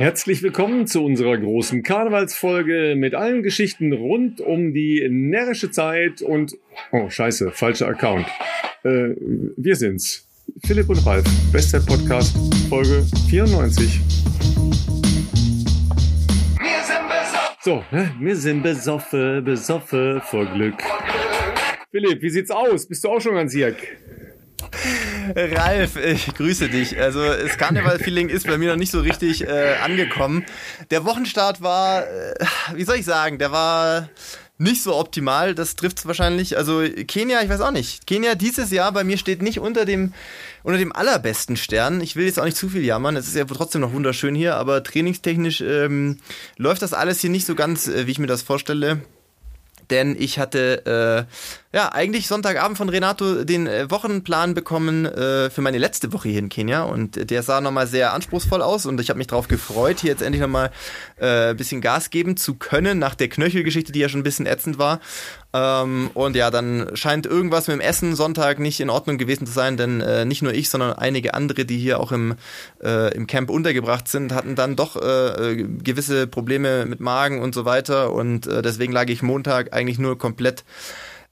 Herzlich willkommen zu unserer großen Karnevalsfolge mit allen Geschichten rund um die närrische Zeit und... Oh, scheiße, falscher Account. Äh, wir sind's. Philipp und Ralf, Bestzeit Podcast, Folge 94. So, ne? wir sind besoffen, besoffen vor Glück. Philipp, wie sieht's aus? Bist du auch schon ganz Jirk? Ralf, ich grüße dich. Also das Karneval-Feeling ist bei mir noch nicht so richtig äh, angekommen. Der Wochenstart war, äh, wie soll ich sagen, der war nicht so optimal. Das trifft es wahrscheinlich. Also Kenia, ich weiß auch nicht. Kenia dieses Jahr bei mir steht nicht unter dem unter dem allerbesten Stern. Ich will jetzt auch nicht zu viel jammern. Es ist ja trotzdem noch wunderschön hier, aber trainingstechnisch ähm, läuft das alles hier nicht so ganz, äh, wie ich mir das vorstelle denn ich hatte äh, ja eigentlich Sonntagabend von Renato den äh, Wochenplan bekommen äh, für meine letzte Woche hier in Kenia und der sah nochmal sehr anspruchsvoll aus und ich habe mich darauf gefreut, hier jetzt endlich nochmal äh, ein bisschen Gas geben zu können nach der Knöchelgeschichte, die ja schon ein bisschen ätzend war. Ähm, und ja, dann scheint irgendwas mit dem Essen Sonntag nicht in Ordnung gewesen zu sein, denn äh, nicht nur ich, sondern einige andere, die hier auch im, äh, im Camp untergebracht sind, hatten dann doch äh, äh gewisse Probleme mit Magen und so weiter. Und äh, deswegen lag ich Montag eigentlich nur komplett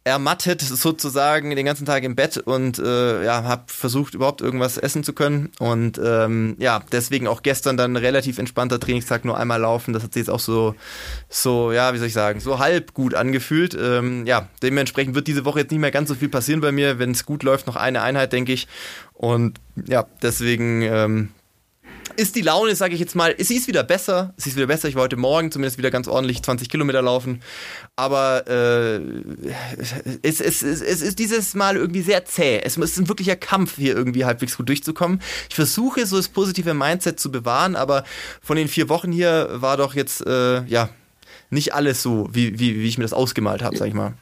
ermattet sozusagen den ganzen Tag im Bett und äh, ja, habe versucht überhaupt irgendwas essen zu können. Und ähm, ja, deswegen auch gestern dann relativ entspannter Trainingstag nur einmal laufen, das hat sich jetzt auch so so, ja, wie soll ich sagen, so halb gut angefühlt. Ähm, ja, dementsprechend wird diese Woche jetzt nicht mehr ganz so viel passieren bei mir, wenn es gut läuft, noch eine Einheit, denke ich. Und ja, deswegen ähm, ist die Laune, sage ich jetzt mal, sie ist wieder besser. Sie ist wieder besser. Ich war heute Morgen zumindest wieder ganz ordentlich 20 Kilometer laufen. Aber äh, es, es, es, es ist dieses Mal irgendwie sehr zäh. Es ist ein wirklicher Kampf, hier irgendwie halbwegs gut durchzukommen. Ich versuche so das positive Mindset zu bewahren, aber von den vier Wochen hier war doch jetzt, äh, ja, nicht alles so, wie, wie, wie ich mir das ausgemalt habe, sag ich mal.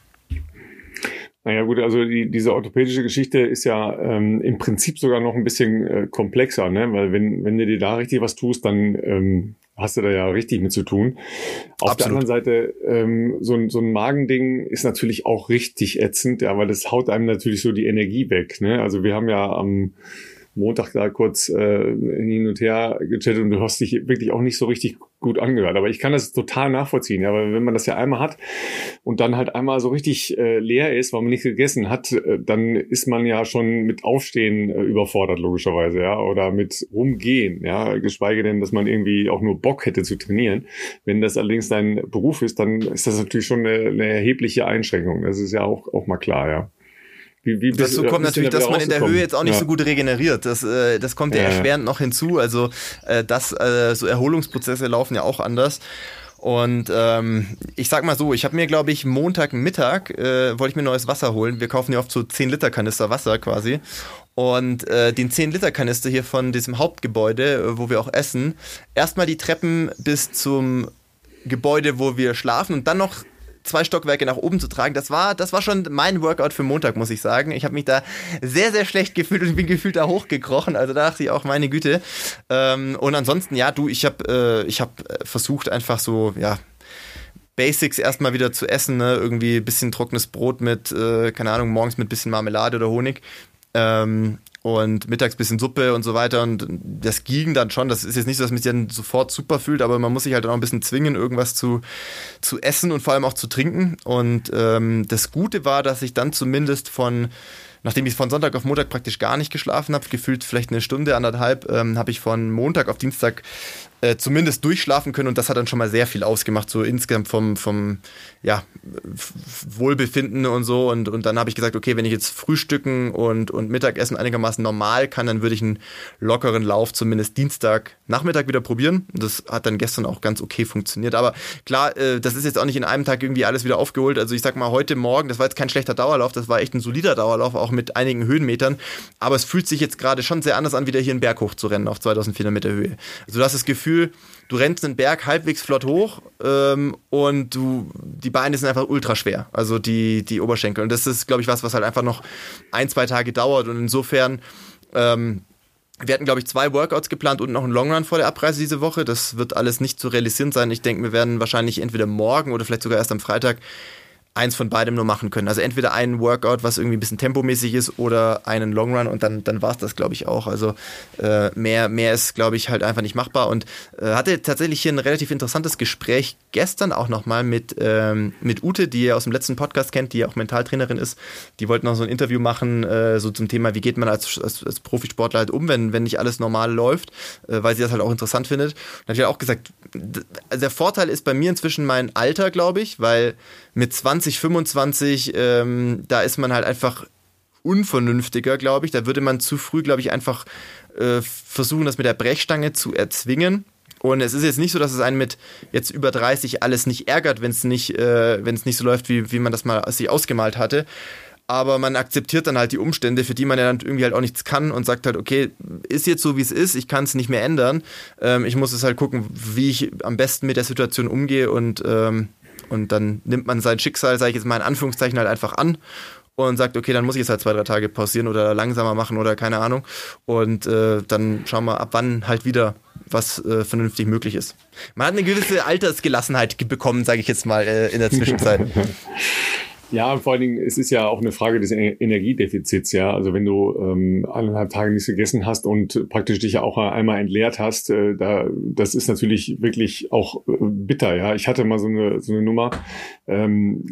Naja gut, also die, diese orthopädische Geschichte ist ja ähm, im Prinzip sogar noch ein bisschen äh, komplexer, ne? weil wenn, wenn du dir da richtig was tust, dann ähm, hast du da ja richtig mit zu tun. Auf Absolut. der anderen Seite, ähm, so, ein so ein Magending ist natürlich auch richtig ätzend, ja, weil das haut einem natürlich so die Energie weg. Ne? Also wir haben ja am Montag da kurz äh, hin und her gechattet und du hast dich wirklich auch nicht so richtig gut angehört. Aber ich kann das total nachvollziehen. Ja, weil wenn man das ja einmal hat und dann halt einmal so richtig äh, leer ist, weil man nichts gegessen hat, äh, dann ist man ja schon mit Aufstehen äh, überfordert, logischerweise, ja, oder mit Rumgehen, ja, geschweige denn, dass man irgendwie auch nur Bock hätte zu trainieren. Wenn das allerdings dein Beruf ist, dann ist das natürlich schon eine, eine erhebliche Einschränkung. Das ist ja auch, auch mal klar, ja. Wie, wie Dazu kommt natürlich, dass man in der Höhe jetzt auch nicht ja. so gut regeneriert. Das, äh, das kommt ja, ja erschwerend noch hinzu. Also äh, das, äh, so Erholungsprozesse laufen ja auch anders. Und ähm, ich sag mal so, ich habe mir, glaube ich, Montagmittag äh, wollte ich mir neues Wasser holen. Wir kaufen ja oft so 10 Liter Kanister Wasser quasi. Und äh, den 10 Liter Kanister hier von diesem Hauptgebäude, äh, wo wir auch essen, erstmal die Treppen bis zum Gebäude, wo wir schlafen und dann noch zwei Stockwerke nach oben zu tragen, das war, das war schon mein Workout für Montag, muss ich sagen. Ich habe mich da sehr, sehr schlecht gefühlt und bin gefühlt da hochgekrochen. Also da dachte ich auch, meine Güte. Ähm, und ansonsten, ja, du, ich habe äh, hab versucht, einfach so, ja, Basics erstmal wieder zu essen, ne? irgendwie bisschen trockenes Brot mit, äh, keine Ahnung, morgens mit bisschen Marmelade oder Honig. Ähm, und mittags bisschen Suppe und so weiter und das ging dann schon. Das ist jetzt nicht so, dass man sich dann sofort super fühlt, aber man muss sich halt auch ein bisschen zwingen, irgendwas zu, zu essen und vor allem auch zu trinken. Und ähm, das Gute war, dass ich dann zumindest von nachdem ich von Sonntag auf Montag praktisch gar nicht geschlafen habe, gefühlt vielleicht eine Stunde, anderthalb, ähm, habe ich von Montag auf Dienstag äh, zumindest durchschlafen können und das hat dann schon mal sehr viel ausgemacht, so insgesamt vom, vom ja, Wohlbefinden und so. Und, und dann habe ich gesagt, okay, wenn ich jetzt Frühstücken und, und Mittagessen einigermaßen normal kann, dann würde ich einen lockeren Lauf zumindest Dienstag Nachmittag wieder probieren. Das hat dann gestern auch ganz okay funktioniert. Aber klar, äh, das ist jetzt auch nicht in einem Tag irgendwie alles wieder aufgeholt. Also ich sag mal, heute Morgen, das war jetzt kein schlechter Dauerlauf, das war echt ein solider Dauerlauf, auch mit einigen Höhenmetern. Aber es fühlt sich jetzt gerade schon sehr anders an, wieder hier einen Berg hoch zu rennen auf 2400 Meter Höhe. Also du hast das Gefühl, du rennst den Berg halbwegs flott hoch ähm, und du, die Beine sind einfach ultra schwer, also die, die Oberschenkel. Und das ist, glaube ich, was, was halt einfach noch ein, zwei Tage dauert. Und insofern, ähm, wir hatten, glaube ich, zwei Workouts geplant und noch einen Longrun vor der Abreise diese Woche. Das wird alles nicht zu realisieren sein. Ich denke, wir werden wahrscheinlich entweder morgen oder vielleicht sogar erst am Freitag eins von beidem nur machen können. Also entweder ein Workout, was irgendwie ein bisschen tempomäßig ist, oder einen Long Run und dann, dann war es das, glaube ich, auch. Also äh, mehr, mehr ist, glaube ich, halt einfach nicht machbar. Und äh, hatte tatsächlich hier ein relativ interessantes Gespräch gestern auch nochmal mit, ähm, mit Ute, die ihr aus dem letzten Podcast kennt, die ja auch Mentaltrainerin ist. Die wollten noch so ein Interview machen, äh, so zum Thema, wie geht man als, als, als Profisportler halt um, wenn, wenn nicht alles normal läuft, äh, weil sie das halt auch interessant findet. Und hat ja auch gesagt, der Vorteil ist bei mir inzwischen mein Alter, glaube ich, weil mit 20, 25, ähm, da ist man halt einfach unvernünftiger, glaube ich. Da würde man zu früh, glaube ich, einfach äh, versuchen, das mit der Brechstange zu erzwingen. Und es ist jetzt nicht so, dass es einen mit jetzt über 30 alles nicht ärgert, wenn es nicht, äh, nicht so läuft, wie, wie man das mal sich ausgemalt hatte. Aber man akzeptiert dann halt die Umstände, für die man ja dann irgendwie halt auch nichts kann und sagt halt, okay, ist jetzt so, wie es ist, ich kann es nicht mehr ändern. Ähm, ich muss es halt gucken, wie ich am besten mit der Situation umgehe und, ähm, und dann nimmt man sein Schicksal, sage ich jetzt mal in Anführungszeichen, halt einfach an und sagt, okay, dann muss ich es halt zwei, drei Tage pausieren oder langsamer machen oder keine Ahnung. Und äh, dann schauen wir ab wann halt wieder was äh, vernünftig möglich ist. Man hat eine gewisse Altersgelassenheit bekommen, sage ich jetzt mal, äh, in der Zwischenzeit. Ja, vor allen Dingen, es ist ja auch eine Frage des Energiedefizits, ja. Also wenn du ähm, eineinhalb Tage nichts gegessen hast und praktisch dich ja auch einmal entleert hast, äh, da, das ist natürlich wirklich auch äh, bitter, ja. Ich hatte mal so eine, so eine Nummer, ähm,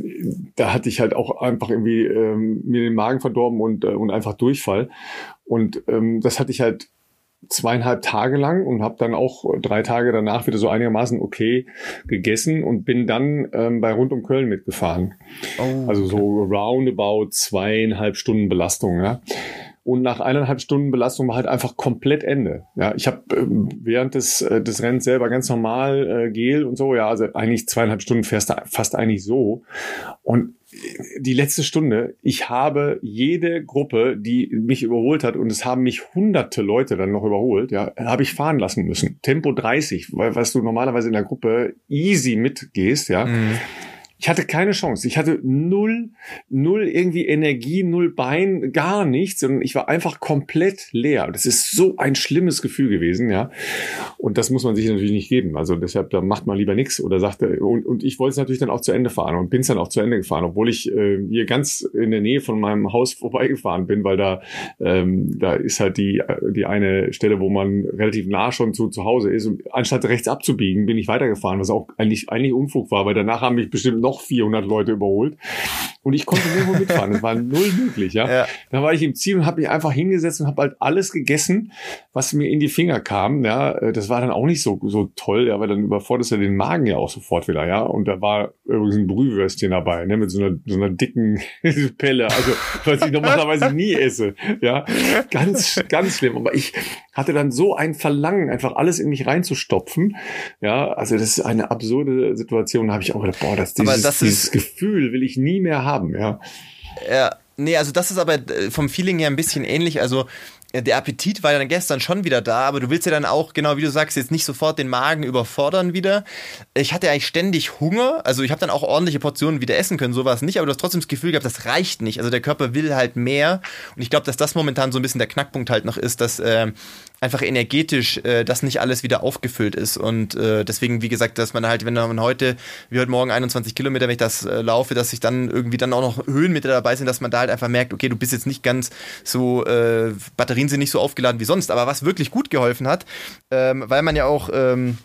da hatte ich halt auch einfach irgendwie ähm, mir den Magen verdorben und, äh, und einfach Durchfall. Und ähm, das hatte ich halt zweieinhalb Tage lang und habe dann auch drei Tage danach wieder so einigermaßen okay gegessen und bin dann ähm, bei Rund um Köln mitgefahren. Oh, also so roundabout zweieinhalb Stunden Belastung. Ja. Und nach eineinhalb Stunden Belastung war halt einfach komplett Ende. Ja, ich habe ähm, während des, äh, des Rennens selber ganz normal äh, Gel und so, ja, also eigentlich zweieinhalb Stunden fährst du fast eigentlich so. Und die letzte Stunde, ich habe jede Gruppe, die mich überholt hat, und es haben mich hunderte Leute dann noch überholt, ja, habe ich fahren lassen müssen. Tempo 30, weil was du normalerweise in der Gruppe easy mitgehst, ja. Mhm. Ich hatte keine Chance. Ich hatte null, null irgendwie Energie, null Bein, gar nichts. Und ich war einfach komplett leer. Das ist so ein schlimmes Gefühl gewesen, ja. Und das muss man sich natürlich nicht geben. Also deshalb, da macht man lieber nichts oder sagte, und, und ich wollte es natürlich dann auch zu Ende fahren und bin es dann auch zu Ende gefahren, obwohl ich äh, hier ganz in der Nähe von meinem Haus vorbeigefahren bin, weil da, ähm, da ist halt die, die eine Stelle, wo man relativ nah schon zu, zu Hause ist. Und anstatt rechts abzubiegen, bin ich weitergefahren, was auch eigentlich, eigentlich Unfug war, weil danach haben mich bestimmt noch 400 Leute überholt. Und ich konnte nirgendwo mitfahren. Das war null möglich, ja. ja. Da war ich im Ziel und habe mich einfach hingesetzt und habe halt alles gegessen, was mir in die Finger kam. Ja, das war dann auch nicht so so toll, ja, weil dann überforderst du den Magen ja auch sofort wieder, ja. Und da war übrigens ein Brühwürstchen dabei, ne, mit so einer so einer dicken Pelle, also was ich normalerweise nie esse, ja. Ganz ganz schlimm. Aber ich hatte dann so ein Verlangen, einfach alles in mich reinzustopfen, ja. Also das ist eine absurde Situation. Da habe ich auch gedacht, boah, das dieses, das dieses Gefühl will ich nie mehr haben haben, ja. Ja, nee, also das ist aber äh, vom Feeling her ein bisschen ähnlich. Also äh, der Appetit war dann gestern schon wieder da, aber du willst ja dann auch, genau wie du sagst, jetzt nicht sofort den Magen überfordern wieder. Ich hatte eigentlich ständig Hunger, also ich habe dann auch ordentliche Portionen wieder essen können, sowas nicht, aber du hast trotzdem das Gefühl gehabt, das reicht nicht. Also der Körper will halt mehr und ich glaube, dass das momentan so ein bisschen der Knackpunkt halt noch ist, dass äh, einfach energetisch äh, das nicht alles wieder aufgefüllt ist. Und äh, deswegen, wie gesagt, dass man halt, wenn man heute, wie heute Morgen 21 Kilometer, wenn ich das äh, laufe, dass sich dann irgendwie dann auch noch Höhenmeter dabei sind, dass man da halt einfach merkt, okay, du bist jetzt nicht ganz so, äh, Batterien sind nicht so aufgeladen wie sonst. Aber was wirklich gut geholfen hat, ähm, weil man ja auch ähm,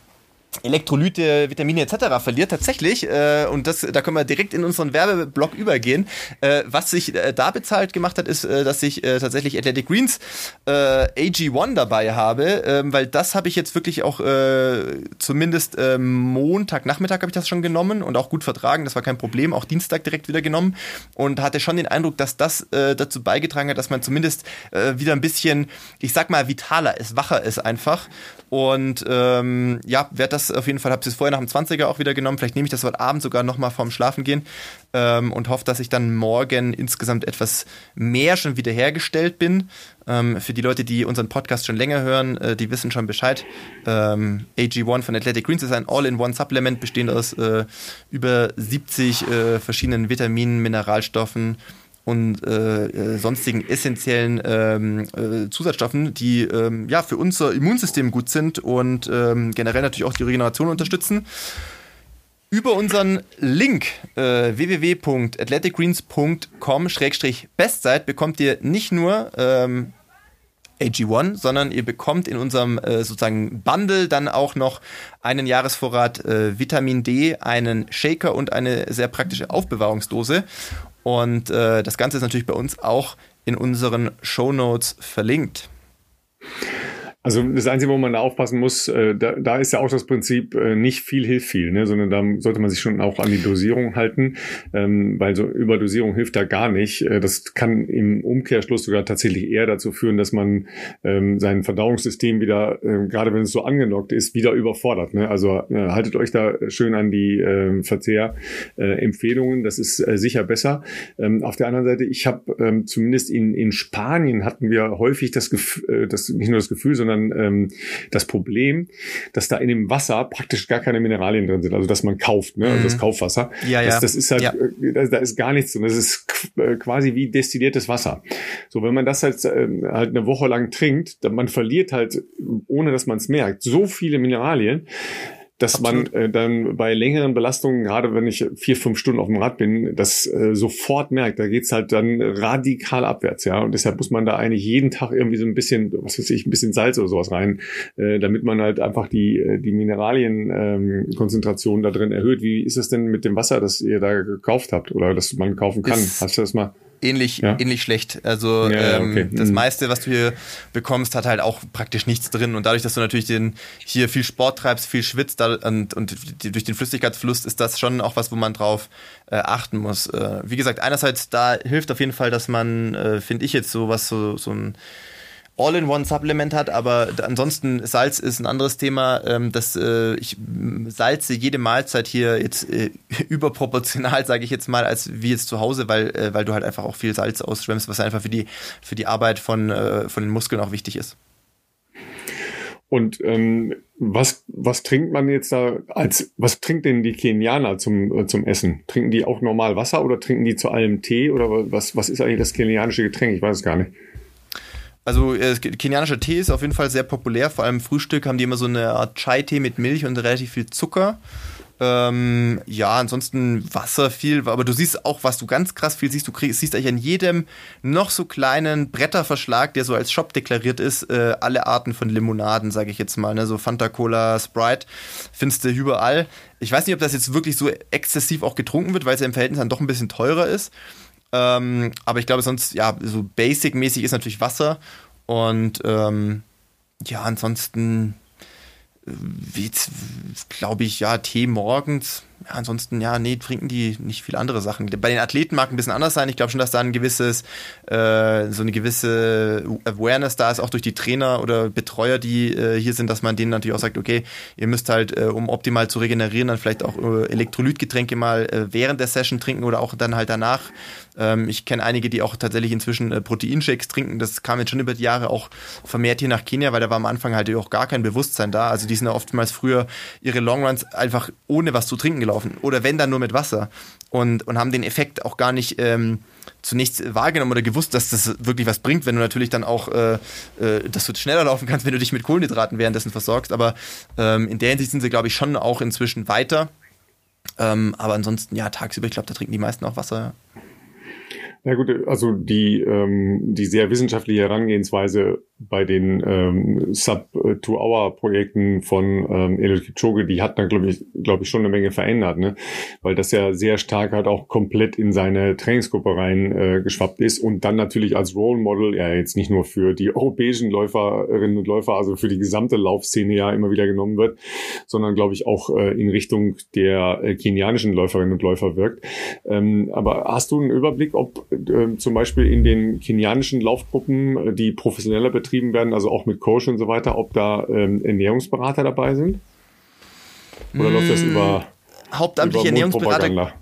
Elektrolyte, Vitamine etc. verliert tatsächlich äh, und das da können wir direkt in unseren Werbeblock übergehen. Äh, was sich äh, da bezahlt gemacht hat, ist, äh, dass ich äh, tatsächlich Athletic Greens äh, AG1 dabei habe, äh, weil das habe ich jetzt wirklich auch äh, zumindest äh, Montag Nachmittag habe ich das schon genommen und auch gut vertragen, das war kein Problem, auch Dienstag direkt wieder genommen und hatte schon den Eindruck, dass das äh, dazu beigetragen hat, dass man zumindest äh, wieder ein bisschen, ich sag mal, vitaler ist, wacher ist einfach und ähm, ja, werde das auf jeden Fall, habe es vorher nach dem 20er auch wieder genommen. Vielleicht nehme ich das heute Abend sogar nochmal vorm Schlafen gehen ähm, und hoffe, dass ich dann morgen insgesamt etwas mehr schon wieder hergestellt bin. Ähm, für die Leute, die unseren Podcast schon länger hören, äh, die wissen schon Bescheid. Ähm, AG1 von Athletic Greens ist ein All-in-One-Supplement, bestehend aus äh, über 70 äh, verschiedenen Vitaminen, Mineralstoffen, und äh, äh, sonstigen essentiellen ähm, äh, Zusatzstoffen, die ähm, ja für unser Immunsystem gut sind und ähm, generell natürlich auch die Regeneration unterstützen. Über unseren Link äh, www.athleticgreens.com-bestzeit bekommt ihr nicht nur ähm, AG1, sondern ihr bekommt in unserem äh, sozusagen Bundle dann auch noch einen Jahresvorrat äh, Vitamin D, einen Shaker und eine sehr praktische Aufbewahrungsdose. Und äh, das Ganze ist natürlich bei uns auch in unseren Show Notes verlinkt. Also das Einzige, wo man da aufpassen muss, äh, da, da ist ja auch das Prinzip, äh, nicht viel hilft viel, ne? sondern da sollte man sich schon auch an die Dosierung halten, ähm, weil so Überdosierung hilft da gar nicht. Äh, das kann im Umkehrschluss sogar tatsächlich eher dazu führen, dass man ähm, sein Verdauungssystem wieder, äh, gerade wenn es so angenockt ist, wieder überfordert. Ne? Also äh, haltet euch da schön an die äh, Verzehrempfehlungen, das ist äh, sicher besser. Ähm, auf der anderen Seite, ich habe ähm, zumindest in, in Spanien hatten wir häufig das Gefühl, äh, das, nicht nur das Gefühl, sondern sondern ähm, das Problem, dass da in dem Wasser praktisch gar keine Mineralien drin sind, also dass man kauft, ne? also das mhm. Kaufwasser. Ja, ja. Das, das ist halt, ja. äh, da, ist gar nichts drin. Das ist äh, quasi wie destilliertes Wasser. So, wenn man das halt, äh, halt eine Woche lang trinkt, dann man verliert halt, ohne dass man es merkt, so viele Mineralien dass Absolut. man äh, dann bei längeren Belastungen, gerade wenn ich vier, fünf Stunden auf dem Rad bin, das äh, sofort merkt. Da geht's halt dann radikal abwärts, ja. Und deshalb muss man da eigentlich jeden Tag irgendwie so ein bisschen, was weiß ich, ein bisschen Salz oder sowas rein, äh, damit man halt einfach die, äh, die Mineralienkonzentration ähm, da drin erhöht. Wie ist es denn mit dem Wasser, das ihr da gekauft habt oder das man kaufen kann? Ist Hast du das mal? Ähnlich, ja? ähnlich schlecht. Also ja, ähm, okay. das mhm. meiste, was du hier bekommst, hat halt auch praktisch nichts drin. Und dadurch, dass du natürlich den, hier viel Sport treibst, viel schwitzt und, und durch den Flüssigkeitsverlust ist das schon auch was, wo man drauf äh, achten muss. Äh, wie gesagt, einerseits da hilft auf jeden Fall, dass man, äh, finde ich jetzt so was so, so ein All-in-One-Supplement hat, aber ansonsten Salz ist ein anderes Thema. Ähm, das, äh, ich salze jede Mahlzeit hier jetzt äh, überproportional, sage ich jetzt mal, als wie jetzt zu Hause, weil, äh, weil du halt einfach auch viel Salz ausschwemmst, was einfach für die, für die Arbeit von, äh, von den Muskeln auch wichtig ist. Und ähm, was, was trinkt man jetzt da als, was trinkt denn die Kenianer zum, äh, zum Essen? Trinken die auch normal Wasser oder trinken die zu allem Tee oder was, was ist eigentlich das kenianische Getränk? Ich weiß es gar nicht. Also äh, kenianischer Tee ist auf jeden Fall sehr populär. Vor allem Frühstück haben die immer so eine Art Chai-Tee mit Milch und relativ viel Zucker. Ähm, ja, ansonsten Wasser viel, aber du siehst auch, was du ganz krass viel siehst. Du kriegst, siehst eigentlich an jedem noch so kleinen Bretterverschlag, der so als Shop deklariert ist, äh, alle Arten von Limonaden, sage ich jetzt mal. Ne? So Fanta Cola, Sprite, findest du überall. Ich weiß nicht, ob das jetzt wirklich so exzessiv auch getrunken wird, weil es ja im Verhältnis dann doch ein bisschen teurer ist. Ähm, aber ich glaube, sonst, ja, so basic-mäßig ist natürlich Wasser. Und ähm, ja, ansonsten, äh, glaube ich, ja, Tee morgens ansonsten, ja, nee, trinken die nicht viel andere Sachen. Bei den Athleten mag ein bisschen anders sein. Ich glaube schon, dass da ein gewisses, äh, so eine gewisse Awareness da ist, auch durch die Trainer oder Betreuer, die äh, hier sind, dass man denen natürlich auch sagt, okay, ihr müsst halt, äh, um optimal zu regenerieren, dann vielleicht auch äh, Elektrolytgetränke mal äh, während der Session trinken oder auch dann halt danach. Ähm, ich kenne einige, die auch tatsächlich inzwischen äh, Proteinshakes trinken. Das kam jetzt schon über die Jahre auch vermehrt hier nach Kenia, weil da war am Anfang halt auch gar kein Bewusstsein da. Also die sind ja oftmals früher ihre Longruns einfach ohne was zu trinken gelaufen. Oder wenn dann nur mit Wasser. Und, und haben den Effekt auch gar nicht ähm, zunächst wahrgenommen oder gewusst, dass das wirklich was bringt, wenn du natürlich dann auch, äh, äh, dass du schneller laufen kannst, wenn du dich mit Kohlenhydraten währenddessen versorgst. Aber ähm, in der Hinsicht sind sie, glaube ich, schon auch inzwischen weiter. Ähm, aber ansonsten, ja, tagsüber, ich glaube, da trinken die meisten auch Wasser. Gut, also die, ähm, die sehr wissenschaftliche Herangehensweise bei den ähm, Sub-Two-Hour-Projekten von ähm, Eliud Kipchoge, die hat dann, glaube ich, glaube ich, schon eine Menge verändert, ne? Weil das ja sehr stark halt auch komplett in seine Trainingsgruppe rein äh, geschwappt ist und dann natürlich als Role Model, ja jetzt nicht nur für die europäischen Läuferinnen und Läufer, also für die gesamte Laufszene ja immer wieder genommen wird, sondern glaube ich auch äh, in Richtung der äh, kenianischen Läuferinnen und Läufer wirkt. Ähm, aber hast du einen Überblick, ob äh, zum Beispiel in den kenianischen Laufgruppen, äh, die professioneller betrieben werden, also auch mit Coach und so weiter, ob da ähm, Ernährungsberater dabei sind? Oder mmh, läuft das über hauptamtliche über Ernährungsberater?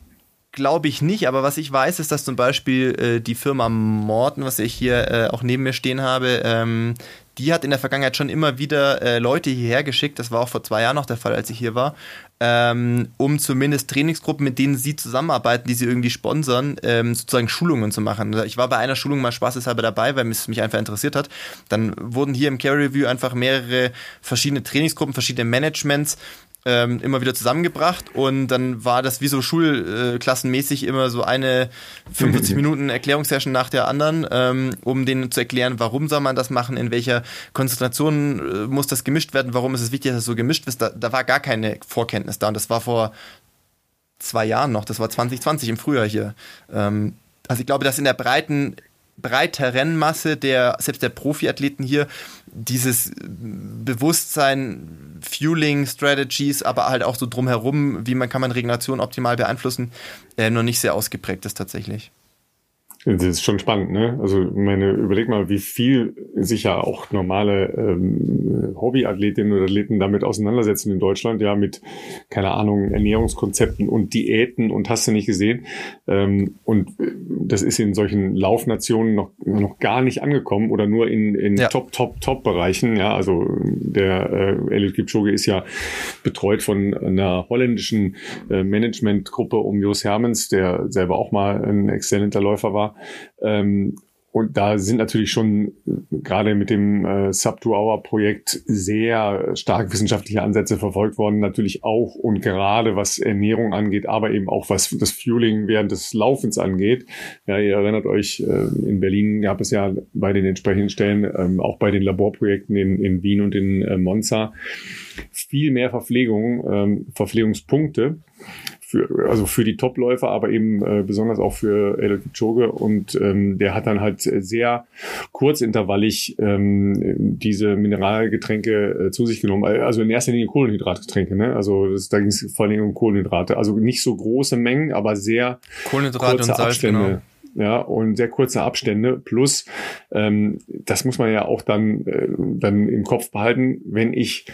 Glaube ich nicht, aber was ich weiß, ist, dass zum Beispiel äh, die Firma Morton, was ich hier äh, auch neben mir stehen habe, ähm, die hat in der Vergangenheit schon immer wieder äh, Leute hierher geschickt, das war auch vor zwei Jahren noch der Fall, als ich hier war, ähm, um zumindest Trainingsgruppen, mit denen sie zusammenarbeiten, die sie irgendwie sponsern, ähm, sozusagen Schulungen zu machen. Ich war bei einer Schulung mal spaßeshalber dabei, weil es mich einfach interessiert hat. Dann wurden hier im Care Review einfach mehrere verschiedene Trainingsgruppen, verschiedene Managements ähm, immer wieder zusammengebracht und dann war das wie so schulklassenmäßig immer so eine 45 Minuten Erklärungssession nach der anderen, ähm, um denen zu erklären, warum soll man das machen, in welcher Konzentration äh, muss das gemischt werden, warum ist es wichtig, dass es so gemischt ist. Da, da war gar keine Vorkenntnis da und das war vor zwei Jahren noch, das war 2020 im Frühjahr hier. Ähm, also ich glaube, dass in der breiten breiteren Masse der, selbst der Profiathleten hier, dieses Bewusstsein, Fueling Strategies, aber halt auch so drumherum, wie man kann man Regeneration optimal beeinflussen, äh, noch nicht sehr ausgeprägt ist tatsächlich. Das ist schon spannend, ne? Also meine, überleg mal, wie viel sich ja auch normale ähm, Hobbyathletinnen oder Athleten damit auseinandersetzen in Deutschland, ja, mit, keine Ahnung, Ernährungskonzepten und Diäten und hast du nicht gesehen. Ähm, und äh, das ist in solchen Laufnationen noch, noch gar nicht angekommen oder nur in, in ja. Top, Top, Top-Bereichen. Ja, also der äh, Eliud Kipchoge ist ja betreut von einer holländischen äh, Managementgruppe um Jos Hermens, der selber auch mal ein exzellenter Läufer war. Ähm, und da sind natürlich schon äh, gerade mit dem äh, Sub-to-Hour-Projekt sehr stark wissenschaftliche Ansätze verfolgt worden. Natürlich auch und gerade was Ernährung angeht, aber eben auch was das Fueling während des Laufens angeht. Ja, ihr erinnert euch, äh, in Berlin gab es ja bei den entsprechenden Stellen, ähm, auch bei den Laborprojekten in, in Wien und in äh, Monza, viel mehr Verpflegung, ähm, Verpflegungspunkte für, also für die Topläufer, aber eben äh, besonders auch für Eliud Kipchoge. Und ähm, der hat dann halt sehr kurzintervallig ähm, diese Mineralgetränke äh, zu sich genommen. Also in erster Linie Kohlenhydratgetränke. Ne? Also das, da ging es vor allem um Kohlenhydrate. Also nicht so große Mengen, aber sehr Kohlenhydrate kurze und Salz, Abstände. Genau ja, und sehr kurze Abstände. Plus, ähm, das muss man ja auch dann, äh, dann im Kopf behalten, wenn ich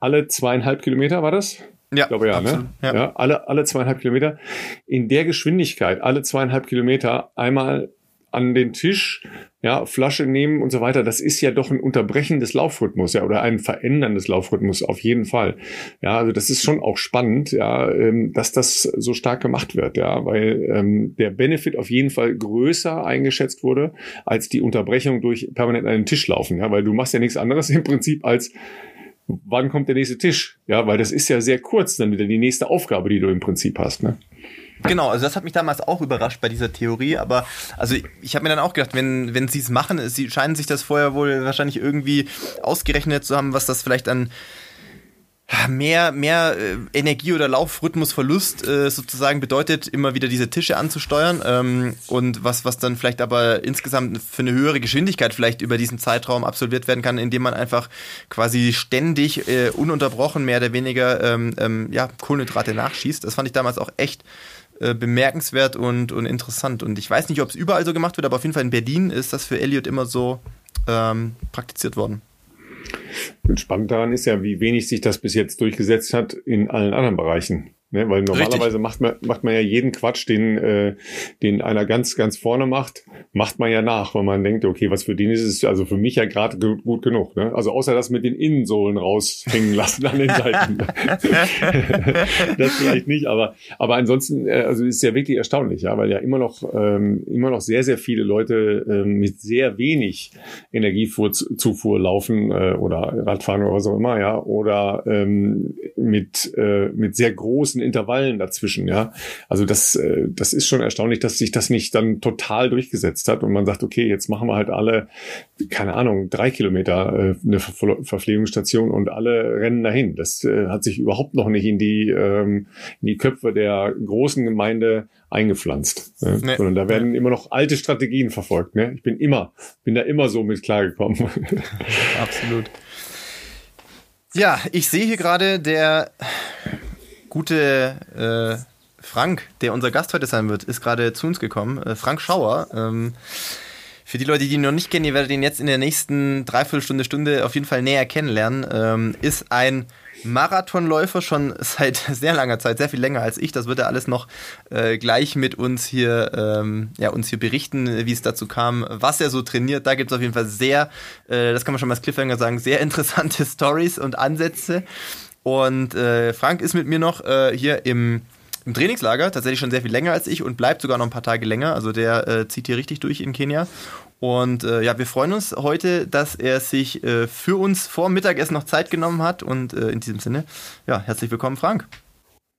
alle zweieinhalb Kilometer war das? Ja, ich glaube ja, ne? Ja. ja. alle, alle zweieinhalb Kilometer. In der Geschwindigkeit, alle zweieinhalb Kilometer einmal an den Tisch, ja, Flasche nehmen und so weiter. Das ist ja doch ein Unterbrechen des Laufrhythmus, ja, oder ein Verändern des Laufrhythmus auf jeden Fall. Ja, also das ist schon auch spannend, ja, ähm, dass das so stark gemacht wird, ja, weil ähm, der Benefit auf jeden Fall größer eingeschätzt wurde als die Unterbrechung durch permanent an den Tisch laufen, ja, weil du machst ja nichts anderes im Prinzip als wann kommt der nächste Tisch? Ja, weil das ist ja sehr kurz dann wieder die nächste Aufgabe, die du im Prinzip hast, ne? Genau, also das hat mich damals auch überrascht bei dieser Theorie, aber also ich habe mir dann auch gedacht, wenn, wenn sie es machen, sie scheinen sich das vorher wohl wahrscheinlich irgendwie ausgerechnet zu haben, was das vielleicht an mehr, mehr äh, Energie- oder Laufrhythmusverlust äh, sozusagen bedeutet, immer wieder diese Tische anzusteuern ähm, und was, was dann vielleicht aber insgesamt für eine höhere Geschwindigkeit vielleicht über diesen Zeitraum absolviert werden kann, indem man einfach quasi ständig äh, ununterbrochen mehr oder weniger ähm, ähm, ja, Kohlenhydrate nachschießt. Das fand ich damals auch echt äh, bemerkenswert und, und interessant. Und ich weiß nicht, ob es überall so gemacht wird, aber auf jeden Fall in Berlin ist das für Elliot immer so ähm, praktiziert worden. Spannend daran ist ja, wie wenig sich das bis jetzt durchgesetzt hat in allen anderen Bereichen. Ne? Weil normalerweise macht man, macht man ja jeden Quatsch, den, äh, den einer ganz, ganz vorne macht, macht man ja nach, weil man denkt, okay, was für den ist es, also für mich ja gerade gut, gut genug. Ne? Also außer das mit den Innensohlen raushängen lassen an den Seiten. das vielleicht nicht, aber, aber ansonsten, äh, also ist ja wirklich erstaunlich, ja, weil ja immer noch, ähm, immer noch sehr, sehr viele Leute ähm, mit sehr wenig Energiezufuhr laufen äh, oder Radfahren oder was auch immer, ja, oder ähm, mit, äh, mit sehr großen Intervallen dazwischen, ja. Also das, äh, das ist schon erstaunlich, dass sich das nicht dann total durchgesetzt hat und man sagt, okay, jetzt machen wir halt alle, keine Ahnung, drei Kilometer äh, eine Ver Verpflegungsstation und alle rennen dahin. Das äh, hat sich überhaupt noch nicht in die, ähm, in die Köpfe der großen Gemeinde eingepflanzt. Ne? Nee. Sondern da werden nee. immer noch alte Strategien verfolgt. Ne? Ich bin immer, bin da immer so mit klargekommen. Absolut. Ja, ich sehe hier gerade, der gute äh, Frank, der unser Gast heute sein wird, ist gerade zu uns gekommen. Äh, Frank Schauer. Ähm, für die Leute, die ihn noch nicht kennen, ihr werdet ihn jetzt in der nächsten Dreiviertelstunde, Stunde auf jeden Fall näher kennenlernen. Ähm, ist ein Marathonläufer schon seit sehr langer Zeit, sehr viel länger als ich. Das wird er alles noch äh, gleich mit uns hier, ähm, ja, uns hier berichten, wie es dazu kam, was er so trainiert. Da gibt es auf jeden Fall sehr, äh, das kann man schon mal als Cliffhanger sagen, sehr interessante Stories und Ansätze. Und äh, Frank ist mit mir noch äh, hier im im Trainingslager, tatsächlich schon sehr viel länger als ich und bleibt sogar noch ein paar Tage länger. Also der äh, zieht hier richtig durch in Kenia. Und äh, ja, wir freuen uns heute, dass er sich äh, für uns vor Mittagessen noch Zeit genommen hat. Und äh, in diesem Sinne, ja, herzlich willkommen, Frank.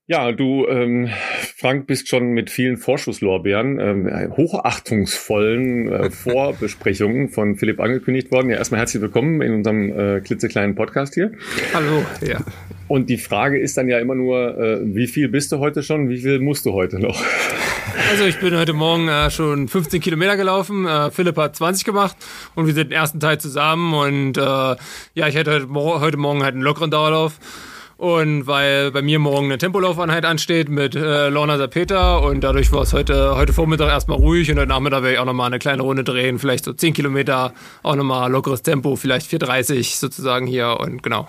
Ja, du, ähm, Frank, bist schon mit vielen Vorschusslorbeeren, ähm, hochachtungsvollen äh, Vorbesprechungen von Philipp angekündigt worden. Ja, erstmal herzlich willkommen in unserem äh, klitzekleinen Podcast hier. Hallo, ja. Und die Frage ist dann ja immer nur, äh, wie viel bist du heute schon, wie viel musst du heute noch? Also ich bin heute Morgen äh, schon 15 Kilometer gelaufen, äh, Philipp hat 20 gemacht und wir sind den ersten Teil zusammen und äh, ja, ich hätte heute, heute Morgen halt einen lockeren Dauerlauf. Und weil bei mir morgen eine Tempolaufeinheit ansteht mit äh, Lorna Sapeta und dadurch war es heute, heute Vormittag erstmal ruhig und heute Nachmittag werde ich auch nochmal eine kleine Runde drehen, vielleicht so 10 Kilometer, auch nochmal lockeres Tempo, vielleicht 4,30 sozusagen hier und genau.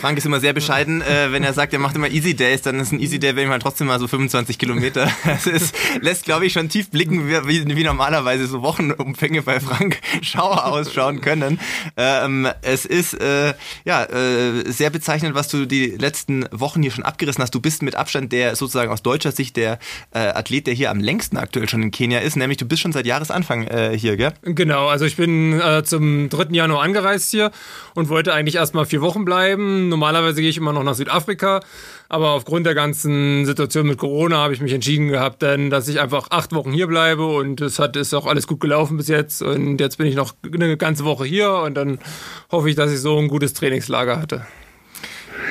Frank ist immer sehr bescheiden, äh, wenn er sagt, er macht immer Easy Days, dann ist ein Easy Day, wenn ich mal trotzdem mal so 25 Kilometer. Das ist, lässt, glaube ich, schon tief blicken, wie, wie, normalerweise so Wochenumfänge bei Frank Schauer ausschauen können. Ähm, es ist äh, ja äh, sehr bezeichnend, was du die letzten Wochen hier schon abgerissen hast. Du bist mit Abstand der sozusagen aus deutscher Sicht der äh, Athlet, der hier am längsten aktuell schon in Kenia ist, nämlich du bist schon seit Jahresanfang äh, hier, gell? Genau, also ich bin äh, zum 3. Januar angereist hier und wollte eigentlich erstmal vier Wochen bleiben bleiben. Normalerweise gehe ich immer noch nach Südafrika, aber aufgrund der ganzen Situation mit Corona habe ich mich entschieden gehabt, denn dass ich einfach acht Wochen hier bleibe und es hat ist auch alles gut gelaufen bis jetzt und jetzt bin ich noch eine ganze Woche hier und dann hoffe ich, dass ich so ein gutes Trainingslager hatte.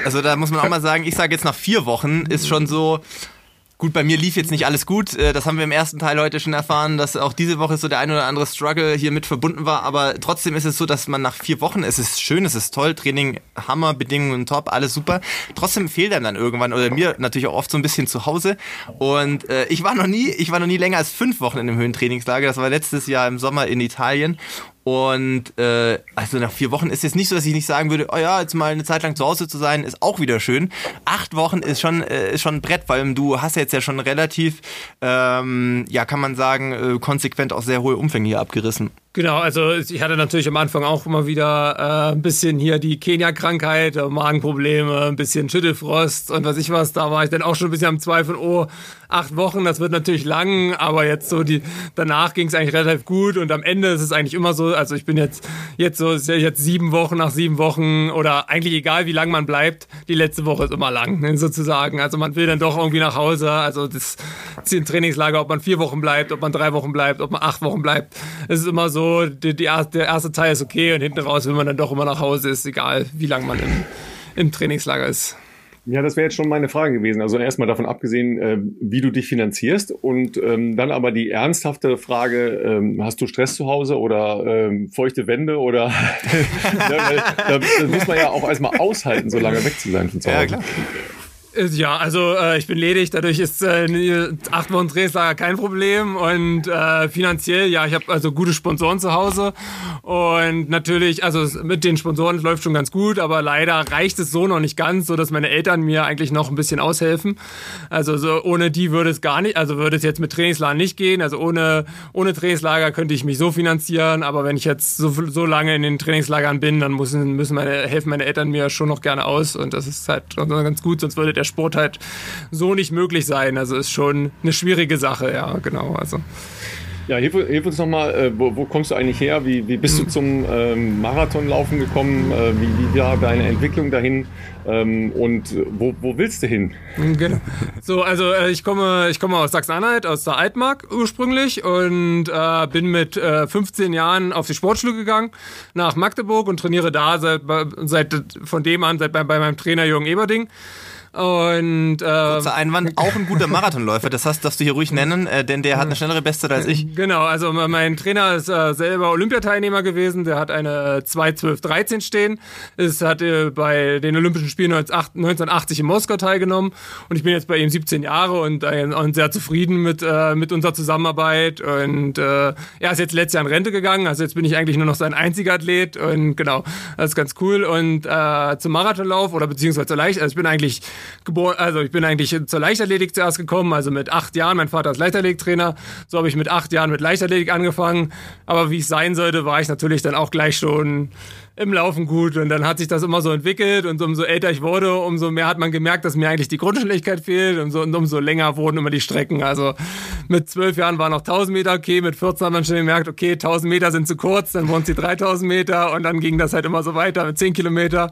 Also da muss man auch mal sagen, ich sage jetzt nach vier Wochen ist schon so, Gut, bei mir lief jetzt nicht alles gut. Äh, das haben wir im ersten Teil heute schon erfahren, dass auch diese Woche so der ein oder andere Struggle hier mit verbunden war. Aber trotzdem ist es so, dass man nach vier Wochen, es ist schön, es ist toll, Training, Hammer, Bedingungen top, alles super. Trotzdem fehlt einem dann irgendwann oder mir natürlich auch oft so ein bisschen zu Hause. Und äh, ich war noch nie, ich war noch nie länger als fünf Wochen in einem Höhentrainingslager. Das war letztes Jahr im Sommer in Italien. Und äh, also nach vier Wochen ist es nicht so, dass ich nicht sagen würde, oh ja, jetzt mal eine Zeit lang zu Hause zu sein, ist auch wieder schön. Acht Wochen ist schon äh, ist schon ein Brett, weil du hast jetzt ja schon relativ, ähm, ja kann man sagen, äh, konsequent auch sehr hohe Umfänge hier abgerissen. Genau, also ich hatte natürlich am Anfang auch immer wieder äh, ein bisschen hier die Kenia-Krankheit, äh, Magenprobleme, ein bisschen Schüttelfrost und was ich was. Da war ich dann auch schon ein bisschen am Zweifeln, oh, acht Wochen, das wird natürlich lang, aber jetzt so die, danach ging es eigentlich relativ gut und am Ende ist es eigentlich immer so, also ich bin jetzt, jetzt so, jetzt sieben Wochen nach sieben Wochen oder eigentlich egal wie lang man bleibt, die letzte Woche ist immer lang, ne, sozusagen. Also man will dann doch irgendwie nach Hause, also das Trainingslager, ob man vier Wochen bleibt, ob man drei Wochen bleibt, ob man acht Wochen bleibt, es ist immer so, so, die, die, der erste Teil ist okay und hinten raus will man dann doch immer nach Hause, ist egal, wie lange man im, im Trainingslager ist. Ja, das wäre jetzt schon meine Frage gewesen. Also erstmal davon abgesehen, äh, wie du dich finanzierst und ähm, dann aber die ernsthafte Frage, ähm, hast du Stress zu Hause oder ähm, feuchte Wände oder ja, da, das muss man ja auch erstmal aushalten, so lange weg zu sein von zu Hause. Ja, klar. Ja, also äh, ich bin ledig, dadurch ist äh, acht Wochen Trainingslager kein Problem und äh, finanziell, ja, ich habe also gute Sponsoren zu Hause und natürlich, also mit den Sponsoren läuft schon ganz gut, aber leider reicht es so noch nicht ganz, so dass meine Eltern mir eigentlich noch ein bisschen aushelfen. Also so ohne die würde es gar nicht, also würde es jetzt mit Trainingslager nicht gehen, also ohne ohne Trainingslager könnte ich mich so finanzieren, aber wenn ich jetzt so so lange in den Trainingslagern bin, dann müssen müssen meine helfen meine Eltern mir schon noch gerne aus und das ist halt ganz gut, sonst würde der der Sport halt so nicht möglich sein. Also ist schon eine schwierige Sache, ja, genau. Also. Ja, hilf, hilf uns nochmal, äh, wo, wo kommst du eigentlich her? Wie, wie bist du zum ähm, Marathonlaufen gekommen? Äh, wie, wie war deine Entwicklung dahin? Ähm, und wo, wo willst du hin? Genau. So, also äh, ich komme, ich komme aus Sachsen-Anhalt, aus der Altmark ursprünglich und äh, bin mit äh, 15 Jahren auf die Sportschule gegangen nach Magdeburg und trainiere da seit, seit von dem an, seit bei, bei meinem Trainer Jürgen Eberding. Und, äh, Kurzer Einwand, auch ein guter Marathonläufer, das heißt, darfst du hier ruhig nennen, äh, denn der hat eine schnellere Bestzeit als ich. Genau, also mein Trainer ist äh, selber Olympiateilnehmer gewesen, der hat eine 2.12.13 stehen, ist, hat äh, bei den Olympischen Spielen 1980 in Moskau teilgenommen. Und ich bin jetzt bei ihm 17 Jahre und, äh, und sehr zufrieden mit, äh, mit unserer Zusammenarbeit. Und äh, er ist jetzt letztes Jahr in Rente gegangen, also jetzt bin ich eigentlich nur noch sein einziger Athlet. Und genau, das ist ganz cool. Und äh, zum Marathonlauf oder beziehungsweise leicht, also ich bin eigentlich geboren, also ich bin eigentlich zur Leichtathletik zuerst gekommen, also mit acht Jahren, mein Vater ist Leichtathletiktrainer, so habe ich mit acht Jahren mit Leichtathletik angefangen, aber wie es sein sollte, war ich natürlich dann auch gleich schon im Laufen gut. Und dann hat sich das immer so entwickelt. Und umso älter ich wurde, umso mehr hat man gemerkt, dass mir eigentlich die Grundschnelligkeit fehlt. Und, so, und umso länger wurden immer die Strecken. Also mit zwölf Jahren waren noch 1000 Meter. Okay, mit 14 hat man schon gemerkt, okay, 1000 Meter sind zu kurz, dann wurden sie 3000 Meter. Und dann ging das halt immer so weiter mit 10 Kilometer.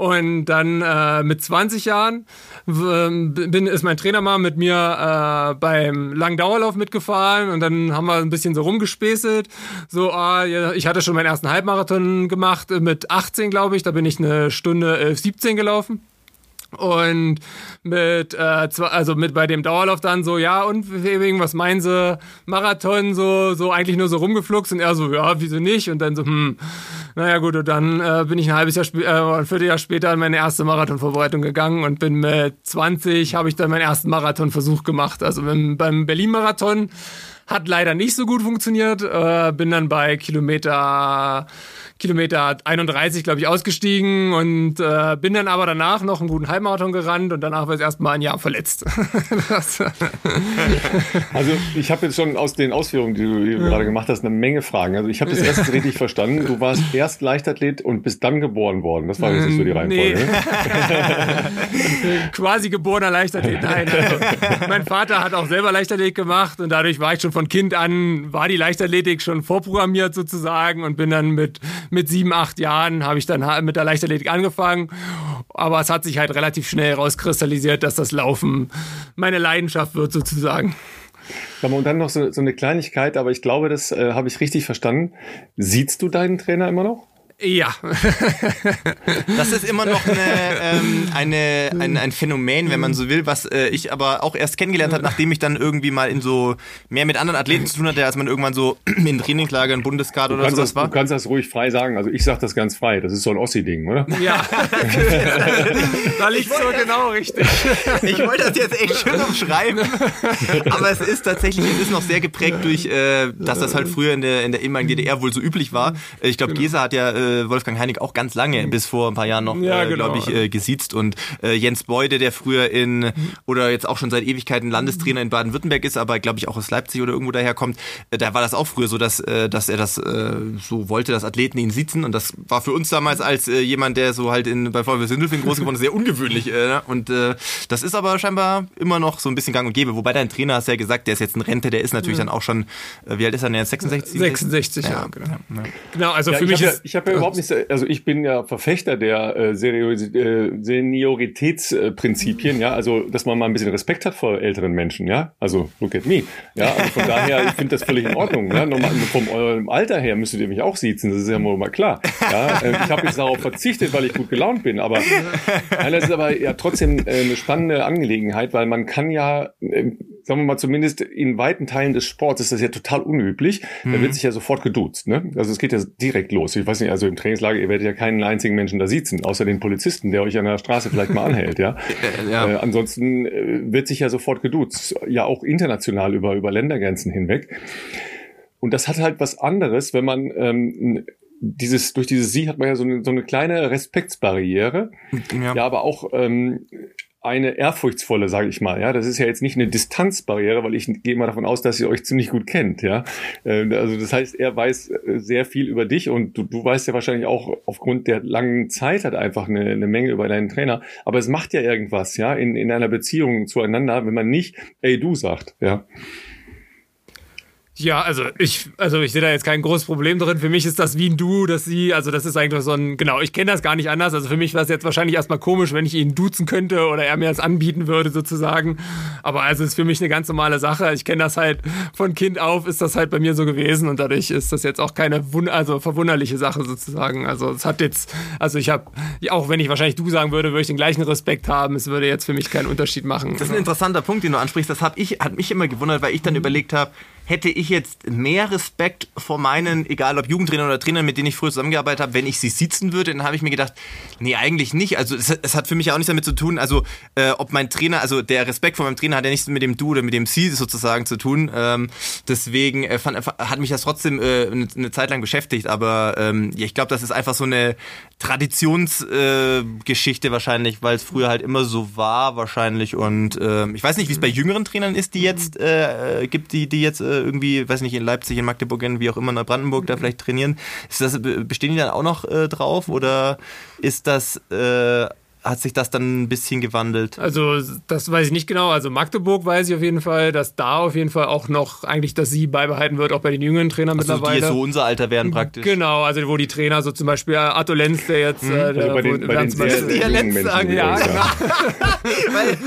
Und dann äh, mit 20 Jahren bin, ist mein Trainer mal mit mir äh, beim Langdauerlauf mitgefahren und dann haben wir ein bisschen so rumgespäßelt. So, ah, ich hatte schon meinen ersten Halbmarathon gemacht mit 18, glaube ich. Da bin ich eine Stunde 11, 17 gelaufen. Und mit, äh, also mit bei dem Dauerlauf dann so, ja, und wegen, was meinen Sie, Marathon, so, so eigentlich nur so rumgefluxt und er so, ja, wieso nicht? Und dann so, hm, naja gut, und dann äh, bin ich ein halbes Jahr, äh, ein Vierteljahr später in meine erste Marathonvorbereitung gegangen und bin mit 20, habe ich dann meinen ersten Marathonversuch gemacht. Also beim, beim Berlin-Marathon hat leider nicht so gut funktioniert, äh, bin dann bei Kilometer Kilometer 31, glaube ich, ausgestiegen und äh, bin dann aber danach noch einen guten Halbmarathon gerannt und danach war es erstmal ein Jahr verletzt. also ich habe jetzt schon aus den Ausführungen, die du ja. gerade gemacht hast, eine Menge Fragen. Also ich habe das erst richtig verstanden. Du warst erst Leichtathlet und bist dann geboren worden. Das war jetzt nicht so die Reihenfolge. Nee. Quasi geborener Leichtathlet. Nein. Also, mein Vater hat auch selber Leichtathletik gemacht und dadurch war ich schon von Kind an, war die Leichtathletik schon vorprogrammiert sozusagen und bin dann mit mit sieben, acht Jahren habe ich dann mit der Leichtathletik angefangen. Aber es hat sich halt relativ schnell rauskristallisiert, dass das Laufen meine Leidenschaft wird sozusagen. Und dann noch so, so eine Kleinigkeit, aber ich glaube, das äh, habe ich richtig verstanden. Siehst du deinen Trainer immer noch? Ja. das ist immer noch eine, ähm, eine, ein, ein Phänomen, wenn man so will, was äh, ich aber auch erst kennengelernt habe, nachdem ich dann irgendwie mal in so mehr mit anderen Athleten zu tun hatte, als man irgendwann so in Trainingslager, in Bundescard oder sowas war. Du kannst das ruhig frei sagen. Also ich sag das ganz frei. Das ist so ein Ossi-Ding, oder? Ja. da liegt so genau richtig. ich wollte das jetzt echt schön umschreiben. aber es ist tatsächlich, es ist noch sehr geprägt durch, äh, dass das halt früher in der, in der ehemaligen DDR wohl so üblich war. Ich glaube, genau. Gesa hat ja äh, äh, Wolfgang Heinig auch ganz lange, bis vor ein paar Jahren noch, ja, äh, genau. glaube ich, äh, gesiezt. Und äh, Jens Beude, der früher in, oder jetzt auch schon seit Ewigkeiten Landestrainer in Baden-Württemberg ist, aber glaube ich auch aus Leipzig oder irgendwo daherkommt, äh, da war das auch früher so, dass, äh, dass er das äh, so wollte, dass Athleten ihn sitzen. Und das war für uns damals als äh, jemand, der so halt in, bei VfB Sindelfingen groß geworden ist, sehr ungewöhnlich. Äh, ne? und äh, das ist aber scheinbar immer noch so ein bisschen gang und gäbe. Wobei dein Trainer hast ja gesagt, der ist jetzt in Rente, der ist natürlich ja. dann auch schon, äh, wie alt ist er denn jetzt? 66? 66, ja, ja genau. Ja, genau, also für ich mich hab ist... ich habe ja überhaupt nicht, also ich bin ja Verfechter der äh, äh, Senioritätsprinzipien, ja, also dass man mal ein bisschen Respekt hat vor älteren Menschen, ja, also look at me, ja, also von daher, ich finde das völlig in Ordnung, ja, Normal, vom eurem Alter her müsstet ihr mich auch siezen, das ist ja mal klar, ja, äh, ich habe jetzt darauf verzichtet, weil ich gut gelaunt bin, aber das ist aber ja trotzdem äh, eine spannende Angelegenheit, weil man kann ja äh, sagen wir mal, zumindest in weiten Teilen des Sports ist das ja total unüblich. Mhm. Da wird sich ja sofort geduzt. Ne? Also es geht ja direkt los. Ich weiß nicht, also im Trainingslager, ihr werdet ja keinen einzigen Menschen da sitzen, außer den Polizisten, der euch an der Straße vielleicht mal anhält. ja. ja. Äh, ansonsten äh, wird sich ja sofort geduzt. Ja, auch international über, über Ländergrenzen hinweg. Und das hat halt was anderes, wenn man ähm, dieses durch dieses Sie hat man ja so eine, so eine kleine Respektsbarriere, ja, ja aber auch ähm, eine ehrfurchtsvolle, sage ich mal. Ja, das ist ja jetzt nicht eine Distanzbarriere, weil ich gehe mal davon aus, dass ihr euch ziemlich gut kennt. Ja, äh, also das heißt, er weiß äh, sehr viel über dich und du, du weißt ja wahrscheinlich auch aufgrund der langen Zeit hat einfach eine, eine Menge über deinen Trainer. Aber es macht ja irgendwas, ja, in, in einer Beziehung zueinander, wenn man nicht, ey du sagt, ja. Ja, also ich, also ich sehe da jetzt kein großes Problem drin. Für mich ist das wie ein Du, dass sie, also das ist eigentlich so ein, genau, ich kenne das gar nicht anders. Also für mich wäre es jetzt wahrscheinlich erstmal komisch, wenn ich ihn duzen könnte oder er mir das anbieten würde sozusagen. Aber also ist für mich eine ganz normale Sache. Ich kenne das halt von Kind auf, ist das halt bei mir so gewesen und dadurch ist das jetzt auch keine, also verwunderliche Sache sozusagen. Also es hat jetzt, also ich habe, auch wenn ich wahrscheinlich Du sagen würde, würde ich den gleichen Respekt haben. Es würde jetzt für mich keinen Unterschied machen. Das ist ein interessanter Punkt, den du ansprichst. Das habe ich, hat mich immer gewundert, weil ich dann überlegt habe, hätte ich jetzt mehr Respekt vor meinen, egal ob Jugendtrainer oder Trainern, mit denen ich früher zusammengearbeitet habe, wenn ich sie sitzen würde, dann habe ich mir gedacht, nee, eigentlich nicht. Also es, es, hat für mich auch nichts damit zu tun, also äh, ob mein Trainer, also der Respekt vor meinem Trainer hat ja nichts mit dem Du oder mit dem Sie sozusagen zu tun. Ähm, deswegen äh, fand, hat mich das trotzdem äh, eine, eine Zeit lang beschäftigt, aber ähm, ja, ich glaube, das ist einfach so eine Traditionsgeschichte äh, wahrscheinlich, weil es früher halt immer so war wahrscheinlich und äh, ich weiß nicht, wie es bei jüngeren Trainern ist, die jetzt äh, gibt, die die jetzt äh, irgendwie, weiß nicht, in Leipzig, in Magdeburg, in wie auch immer, Neubrandenburg da vielleicht trainieren. Ist das, bestehen die dann auch noch äh, drauf oder ist das äh, hat sich das dann ein bisschen gewandelt? Also, das weiß ich nicht genau. Also, Magdeburg weiß ich auf jeden Fall, dass da auf jeden Fall auch noch eigentlich, dass sie beibehalten wird, auch bei den jüngeren Trainern also, mittlerweile. Die jetzt so unser Alter werden praktisch. Genau, also wo die Trainer so zum Beispiel Atto Lenz, der jetzt. Hm. Äh, der, also bei den, bei den sehr, sehr Lenz sagen, ja. weil,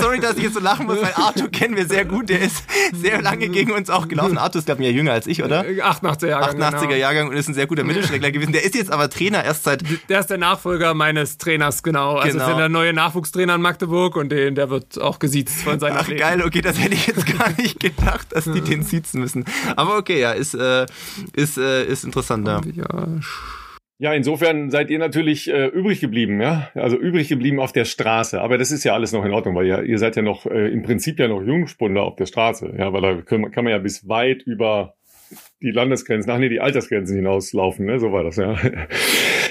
sorry, dass ich jetzt so lachen muss, weil Arthur kennen wir sehr gut. Der ist sehr lange gegen uns auch gelaufen. Arthur ist, glaube ich, ja jünger als ich, oder? 88er Jahrgang. 88er genau. Jahrgang und ist ein sehr guter Mittelstreckler gewesen. Der ist jetzt aber Trainer erst seit. Der ist der Nachfolger meines Trainers, genau. Genau. Also genau. ist der neue Nachwuchstrainer in Magdeburg und den, der wird auch gesiezt von seinen Ach, geil, okay, das hätte ich jetzt gar nicht gedacht, dass die den siezen müssen. Aber okay, ja, ist, äh, ist, äh, ist interessant, ja. Ja, insofern seid ihr natürlich äh, übrig geblieben, ja. Also übrig geblieben auf der Straße. Aber das ist ja alles noch in Ordnung, weil ihr, ihr seid ja noch äh, im Prinzip ja noch Jungspunde auf der Straße, ja, weil da kann, kann man ja bis weit über die Landesgrenzen, ach nee, die Altersgrenzen hinauslaufen, ne? So war das, ja.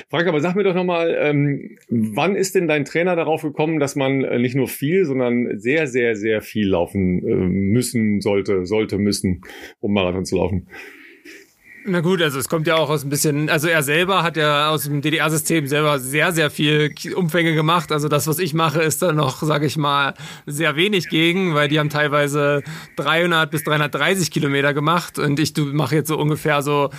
Frank, aber sag mir doch nochmal, ähm, wann ist denn dein Trainer darauf gekommen, dass man äh, nicht nur viel, sondern sehr, sehr, sehr viel laufen äh, müssen sollte, sollte, müssen, um Marathon zu laufen? Na gut, also es kommt ja auch aus ein bisschen, also er selber hat ja aus dem DDR-System selber sehr, sehr viel Umfänge gemacht. Also das, was ich mache, ist da noch, sage ich mal, sehr wenig gegen, weil die haben teilweise 300 bis 330 Kilometer gemacht und ich mache jetzt so ungefähr so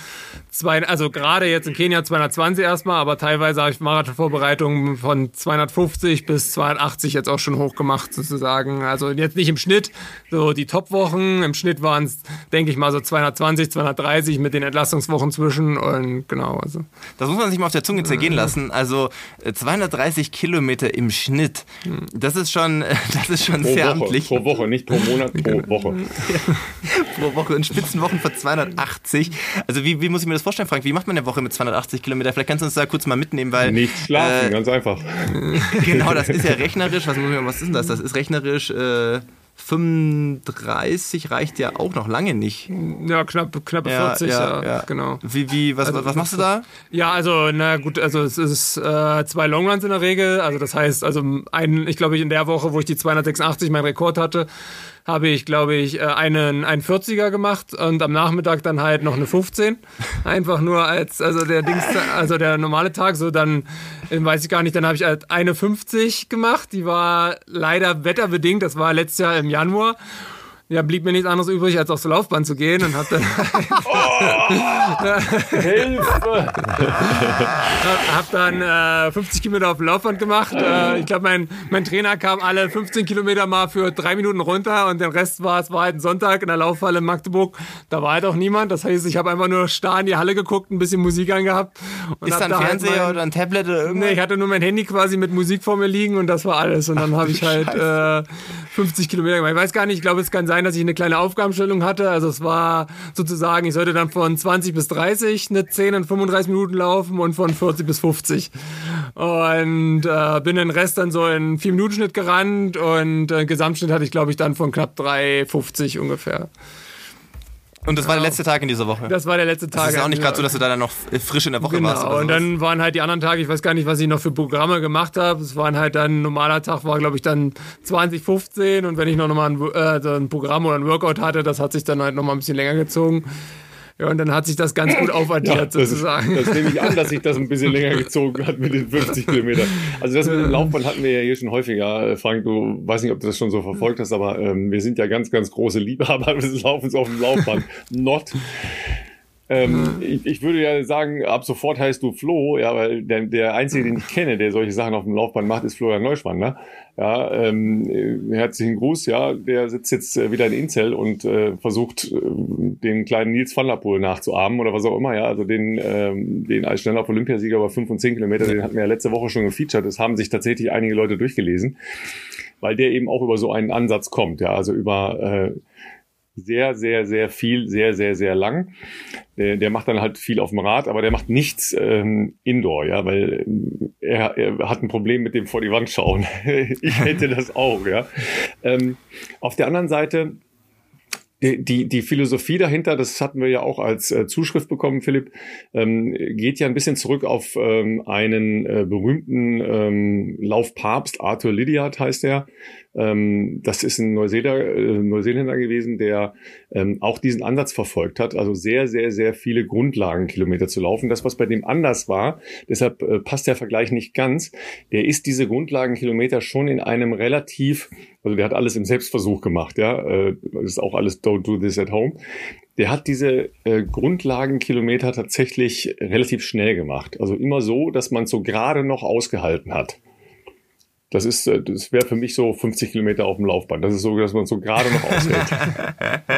zwei, also gerade jetzt in Kenia 220 erstmal, aber teilweise habe ich Marathonvorbereitungen von 250 bis 280 jetzt auch schon hochgemacht sozusagen. Also jetzt nicht im Schnitt, so die Top-Wochen, im Schnitt waren es, denke ich mal, so 220, 230 mit den Entlastungswochen zwischen und genau. Also. Das muss man sich mal auf der Zunge zergehen lassen. Also 230 äh, Kilometer im Schnitt. Hm. Das ist schon, das ist schon pro sehr Woche, amtlich. Pro Woche, nicht pro Monat, pro Woche. pro Woche. In Spitzenwochen für 280. Also wie, wie muss ich mir das vorstellen, Frank? Wie macht man eine Woche mit 280 Kilometer? Vielleicht kannst du uns da kurz mal mitnehmen, weil. Nicht schlafen, äh, ganz einfach. genau, das ist ja rechnerisch. Was, was ist denn das? Das ist rechnerisch. Äh, 35 reicht ja auch noch lange nicht. Ja, knapp, knappe ja, 40, ja, ja, genau. Wie, wie, was, also, was machst du da? Ja, also, na gut, also es ist äh, zwei Longruns in der Regel. Also das heißt, also ein, ich glaube, in der Woche, wo ich die 286 meinen Rekord hatte, habe ich, glaube ich, äh, einen, einen 40er gemacht und am Nachmittag dann halt noch eine 15. Einfach nur als, also der Dings, also der normale Tag, so dann, äh, weiß ich gar nicht, dann habe ich halt eine 50 gemacht. Die war leider wetterbedingt, das war letztes Jahr im Januar ja, blieb mir nichts anderes übrig, als aufs Laufband zu gehen und hab dann. oh, Hilfe! hab dann äh, 50 Kilometer auf dem Laufband gemacht. Äh, ich glaube, mein, mein Trainer kam alle 15 Kilometer mal für drei Minuten runter und den Rest war, es war halt ein Sonntag in der Laufhalle in Magdeburg. Da war halt auch niemand. Das heißt, ich habe einfach nur starr in die Halle geguckt, ein bisschen Musik angehabt. Ist da ein halt Fernseher halt mein, oder ein Tablet oder irgendwas? Nee, ich hatte nur mein Handy quasi mit Musik vor mir liegen und das war alles. Und dann habe ich halt äh, 50 Kilometer gemacht. Ich weiß gar nicht, ich glaube, es kann sein, dass ich eine kleine Aufgabenstellung hatte. Also es war sozusagen, ich sollte dann von 20 bis 30 eine 10 und 35 Minuten laufen und von 40 bis 50. Und äh, bin den Rest dann so in 4 Minuten Schnitt gerannt und äh, Gesamtschnitt hatte ich, glaube ich, dann von knapp 3,50 ungefähr. Und das war der letzte Tag in dieser Woche. Das war der letzte Tag. Das ist auch nicht gerade so, dass du da dann noch frisch in der Woche genau. warst. Genau. Und dann waren halt die anderen Tage, ich weiß gar nicht, was ich noch für Programme gemacht habe. Es waren halt dann, ein normaler Tag war, glaube ich, dann 2015 und wenn ich noch mal ein, äh, ein Programm oder ein Workout hatte, das hat sich dann halt noch mal ein bisschen länger gezogen. Ja, und dann hat sich das ganz gut aufaddiert ja, das, sozusagen. Das nehme ich an, dass sich das ein bisschen länger gezogen hat mit den 50 Kilometern. Also das mit dem Laufband hatten wir ja hier schon häufiger. Frank, du weiß nicht, ob du das schon so verfolgt hast, aber ähm, wir sind ja ganz, ganz große Liebhaber des Laufens auf dem Laufband. Not. Ähm, ich, ich, würde ja sagen, ab sofort heißt du Flo, ja, weil der, der Einzige, den ich kenne, der solche Sachen auf dem Laufband macht, ist Florian Neuschwann. Ne? Ja, ähm, äh, herzlichen Gruß, ja, der sitzt jetzt äh, wieder in Inzell und äh, versucht, äh, den kleinen Nils van der Poel nachzuahmen oder was auch immer, ja. Also den, ähm, den als schneller Olympiasieger über 5 und 10 Kilometer, den hatten wir ja letzte Woche schon gefeatured. Das haben sich tatsächlich einige Leute durchgelesen, weil der eben auch über so einen Ansatz kommt, ja, also über äh, sehr, sehr, sehr viel, sehr, sehr, sehr lang. Der, der macht dann halt viel auf dem Rad, aber der macht nichts ähm, Indoor, ja, weil äh, er, er hat ein Problem mit dem vor die Wand schauen. ich hätte das auch, ja. Ähm, auf der anderen Seite die, die, Philosophie dahinter, das hatten wir ja auch als äh, Zuschrift bekommen, Philipp, ähm, geht ja ein bisschen zurück auf ähm, einen äh, berühmten ähm, Laufpapst, Arthur Lydiard heißt er. Ähm, das ist ein Neuseeländer, äh, Neuseeländer gewesen, der ähm, auch diesen Ansatz verfolgt hat, also sehr, sehr, sehr viele Grundlagenkilometer zu laufen. Das, was bei dem anders war, deshalb äh, passt der Vergleich nicht ganz, der ist diese Grundlagenkilometer schon in einem relativ, also der hat alles im Selbstversuch gemacht, ja, äh, ist auch alles don't do this at home. Der hat diese äh, Grundlagenkilometer tatsächlich relativ schnell gemacht. Also immer so, dass man so gerade noch ausgehalten hat. Das ist, äh, das wäre für mich so 50 Kilometer auf dem Laufband. Das ist so, dass man so gerade noch aushält.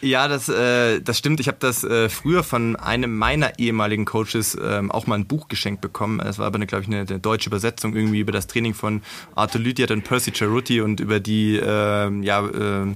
ja, das, äh, das stimmt. Ich habe das äh, früher von einem meiner ehemaligen Coaches ähm, auch mal ein Buch geschenkt bekommen. Es war aber, glaube ich, eine, eine, deutsche Übersetzung irgendwie über das Training von Arthur Lydiard und Percy Ceruti und über die, äh, ja, äh,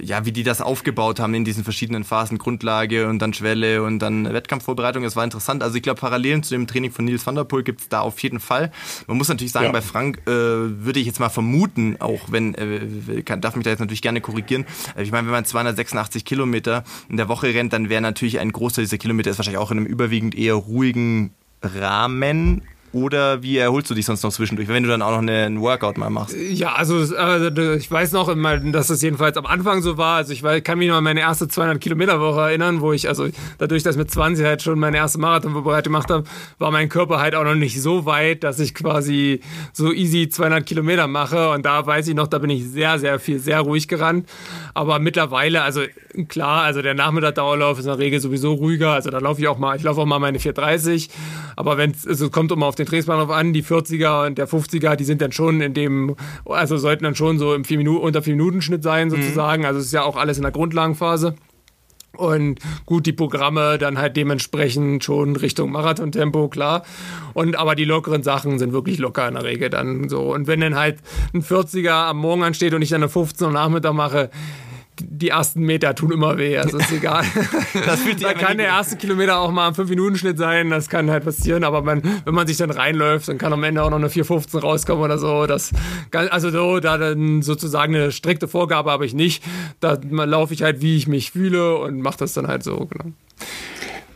ja, wie die das aufgebaut haben in diesen verschiedenen Phasen, Grundlage und dann Schwelle und dann Wettkampfvorbereitung. Es war interessant. Also ich glaube, Parallelen zu dem Training von Nils van der Poel gibt es da auf jeden Fall. Man muss natürlich sagen, ja. bei Frank äh, würde ich jetzt mal vermuten, auch wenn, äh, kann, darf mich da jetzt natürlich gerne korrigieren. Ich meine, wenn man 286 Kilometer in der Woche rennt, dann wäre natürlich ein Großteil dieser Kilometer ist wahrscheinlich auch in einem überwiegend eher ruhigen Rahmen oder wie erholst du dich sonst noch zwischendurch, wenn du dann auch noch einen Workout mal machst? Ja, also äh, ich weiß noch, dass es jedenfalls am Anfang so war. Also ich kann mich noch an meine erste 200 Kilometer Woche erinnern, wo ich, also dadurch, dass ich mit 20 halt schon meine erste Marathonvorbereitung gemacht habe, war mein Körper halt auch noch nicht so weit, dass ich quasi so easy 200 Kilometer mache. Und da weiß ich noch, da bin ich sehr, sehr viel, sehr ruhig gerannt. Aber mittlerweile, also klar, also der Nachmittag-Dauerlauf ist in der Regel sowieso ruhiger. Also da laufe ich auch mal, ich laufe auch mal meine 430. Aber wenn es also kommt immer auf den Trainingsplan an, die 40er und der 50er, die sind dann schon in dem, also sollten dann schon so im 4 Minuten, unter 4 Minuten Schnitt sein sozusagen. Mhm. Also es ist ja auch alles in der Grundlagenphase. Und gut, die Programme dann halt dementsprechend schon Richtung Marathontempo, klar. Und aber die lockeren Sachen sind wirklich locker in der Regel dann so. Und wenn dann halt ein 40er am Morgen ansteht und ich dann eine 15 Uhr Nachmittag mache, die ersten Meter tun immer weh, also ist egal. das fühlt sich da kann der erste Kilometer auch mal ein 5-Minuten-Schnitt sein, das kann halt passieren, aber man, wenn man sich dann reinläuft, dann kann am Ende auch noch eine 4,15 rauskommen oder so. Das, also so, da dann sozusagen eine strikte Vorgabe habe ich nicht. Da laufe ich halt, wie ich mich fühle und mache das dann halt so, genau.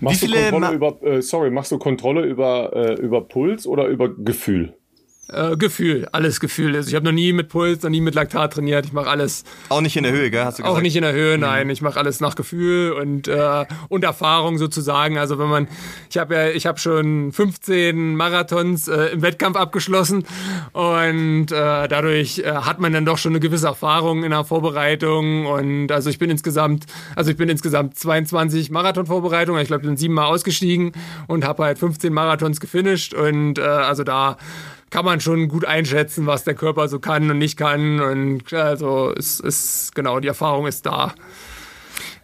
Machst du Kontrolle über, äh, sorry, machst du Kontrolle über, äh, über Puls oder über Gefühl? Äh, Gefühl, alles Gefühl. Also ich habe noch nie mit Puls, noch nie mit Laktat trainiert. Ich mache alles. Auch nicht in der Höhe, gell? Hast du gesagt? Auch nicht in der Höhe, mhm. nein. Ich mache alles nach Gefühl und äh, und Erfahrung sozusagen. Also wenn man, ich habe ja, ich habe schon 15 Marathons äh, im Wettkampf abgeschlossen und äh, dadurch äh, hat man dann doch schon eine gewisse Erfahrung in der Vorbereitung und also ich bin insgesamt, also ich bin insgesamt 22 Marathon-Vorbereitungen. Ich glaube, bin siebenmal ausgestiegen und habe halt 15 Marathons gefinisht und äh, also da kann man schon gut einschätzen, was der Körper so kann und nicht kann. Und also es ist genau, die Erfahrung ist da.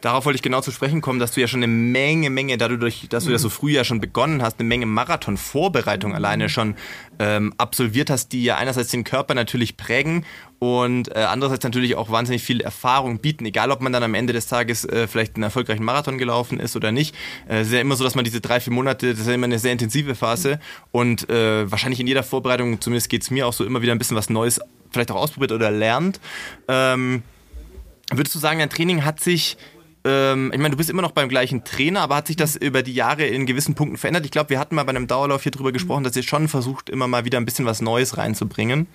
Darauf wollte ich genau zu sprechen kommen, dass du ja schon eine Menge, Menge, dadurch, dass du ja so früh ja schon begonnen hast, eine Menge Marathon-Vorbereitung alleine schon ähm, absolviert hast, die ja einerseits den Körper natürlich prägen und äh, andererseits natürlich auch wahnsinnig viel Erfahrung bieten, egal ob man dann am Ende des Tages äh, vielleicht einen erfolgreichen Marathon gelaufen ist oder nicht. Äh, es ist ja immer so, dass man diese drei, vier Monate, das ist ja immer eine sehr intensive Phase und äh, wahrscheinlich in jeder Vorbereitung, zumindest geht es mir auch so, immer wieder ein bisschen was Neues vielleicht auch ausprobiert oder lernt. Ähm, würdest du sagen, dein Training hat sich ähm, ich meine, du bist immer noch beim gleichen Trainer, aber hat sich das über die Jahre in gewissen Punkten verändert? Ich glaube, wir hatten mal bei einem Dauerlauf hier drüber gesprochen, dass ihr schon versucht, immer mal wieder ein bisschen was Neues reinzubringen.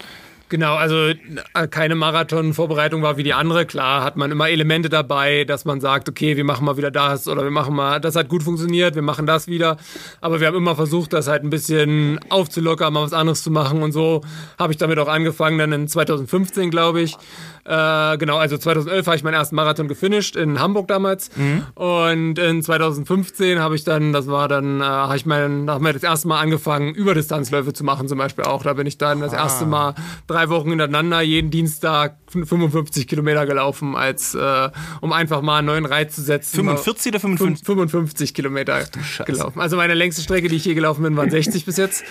Genau, also äh, keine Marathon-Vorbereitung war wie die andere. Klar hat man immer Elemente dabei, dass man sagt, okay, wir machen mal wieder das oder wir machen mal, das hat gut funktioniert, wir machen das wieder. Aber wir haben immer versucht, das halt ein bisschen aufzulockern, mal was anderes zu machen und so habe ich damit auch angefangen, dann in 2015, glaube ich. Äh, genau, also 2011 habe ich meinen ersten Marathon gefinisht in Hamburg damals. Mhm. Und in 2015 habe ich dann, das war dann, äh, habe ich mein, hab mir das erste Mal angefangen, Überdistanzläufe zu machen, zum Beispiel auch. Da bin ich dann das ah. erste Mal drei Wochen hintereinander jeden Dienstag 55 Kilometer gelaufen, als äh, um einfach mal einen neuen Reiz zu setzen. 45 oder 55? 55 Kilometer gelaufen. Also meine längste Strecke, die ich je gelaufen bin, waren 60 bis jetzt.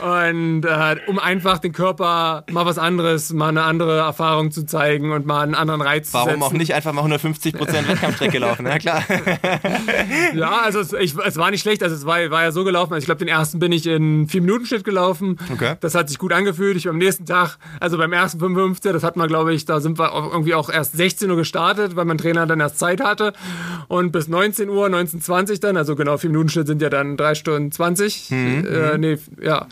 Und äh, um einfach den Körper mal was anderes, mal eine andere Erfahrung zu zeigen und mal einen anderen Reiz Warum zu setzen. Warum auch nicht einfach mal 150 Prozent Wettkampfstrecke laufen? Ja klar. ja, also es, ich, es, war nicht schlecht. Also es war, war ja so gelaufen. Also ich glaube, den ersten bin ich in 4 Minuten Schnitt gelaufen. Okay. Das hat sich gut angefühlt. Ich am nächsten Tag, also beim ersten 55, das hat man glaube ich da sind wir irgendwie auch erst 16 Uhr gestartet, weil mein Trainer dann erst Zeit hatte. Und bis 19 Uhr, 19.20 dann, also genau, vier Minuten Schnitt sind ja dann drei Stunden 20. Mhm. Äh, nee, ja.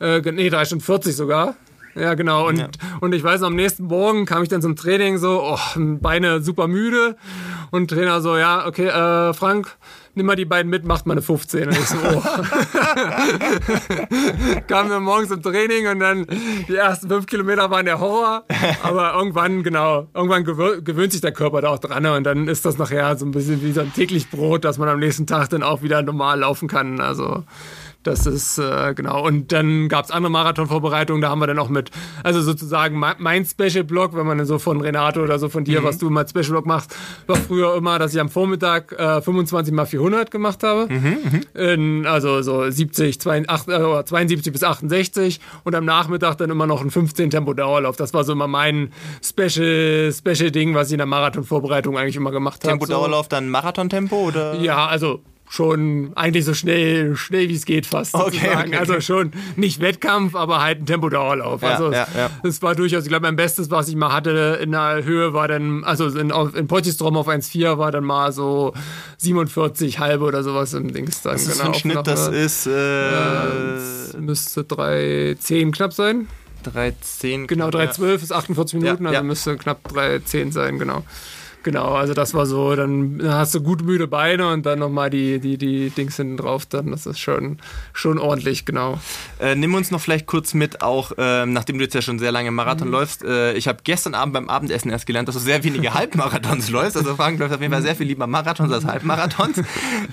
Äh, nee, drei Stunden 40 sogar. Ja, genau. Und, ja. und ich weiß, am nächsten Morgen kam ich dann zum Training so, oh, Beine super müde. Und Trainer so, ja, okay, äh, Frank, nimm mal die beiden mit, macht mal eine 15. Und ich so, oh. Kamen wir morgens im Training und dann die ersten fünf Kilometer waren der Horror. Aber irgendwann, genau, irgendwann gewöhnt sich der Körper da auch dran und dann ist das nachher so ein bisschen wie so ein täglich Brot, dass man am nächsten Tag dann auch wieder normal laufen kann. Also das ist äh, genau. Und dann gab es andere Marathonvorbereitungen, da haben wir dann auch mit, also sozusagen mein Special Blog, wenn man so von Renato oder so von dir, mhm. was du mal Special Blog machst, war früher immer, dass ich am Vormittag äh, 25 mal 400 gemacht habe. Mhm, mhm, In, also so 70, 72, äh, 72 bis 68 und am Nachmittag dann immer noch ein 15 Tempo Dauerlauf. Das war so immer mein Special, Special Ding, was ich in der Marathonvorbereitung eigentlich immer gemacht habe. Tempo Dauerlauf so. dann Marathontempo oder? Ja, also schon eigentlich so schnell, schnell wie es geht fast okay, okay, Also schon nicht Wettkampf, aber halt ein Tempodauerlauf. Ja, also ja, ja. das war durchaus, ich glaube, mein Bestes, was ich mal hatte in der Höhe war dann, also in, in Potistrom auf 1,4 war dann mal so 47 halbe oder sowas im Dings dann. Das ist genau, ein Schnitt, das ist äh, müsste 3,10 knapp sein. 3,10 Genau, 3,12 ist 48 Minuten, also müsste knapp 3,10 sein, genau. Genau, also das war so, dann hast du gut müde Beine und dann nochmal die, die, die Dings hinten drauf, dann das ist schon, schon ordentlich, genau. Äh, nimm uns noch vielleicht kurz mit, auch äh, nachdem du jetzt ja schon sehr lange Marathon mhm. läufst. Äh, ich habe gestern Abend beim Abendessen erst gelernt, dass du sehr wenige Halbmarathons läufst. Also Frank läuft auf jeden Fall sehr viel lieber Marathons als Halbmarathons.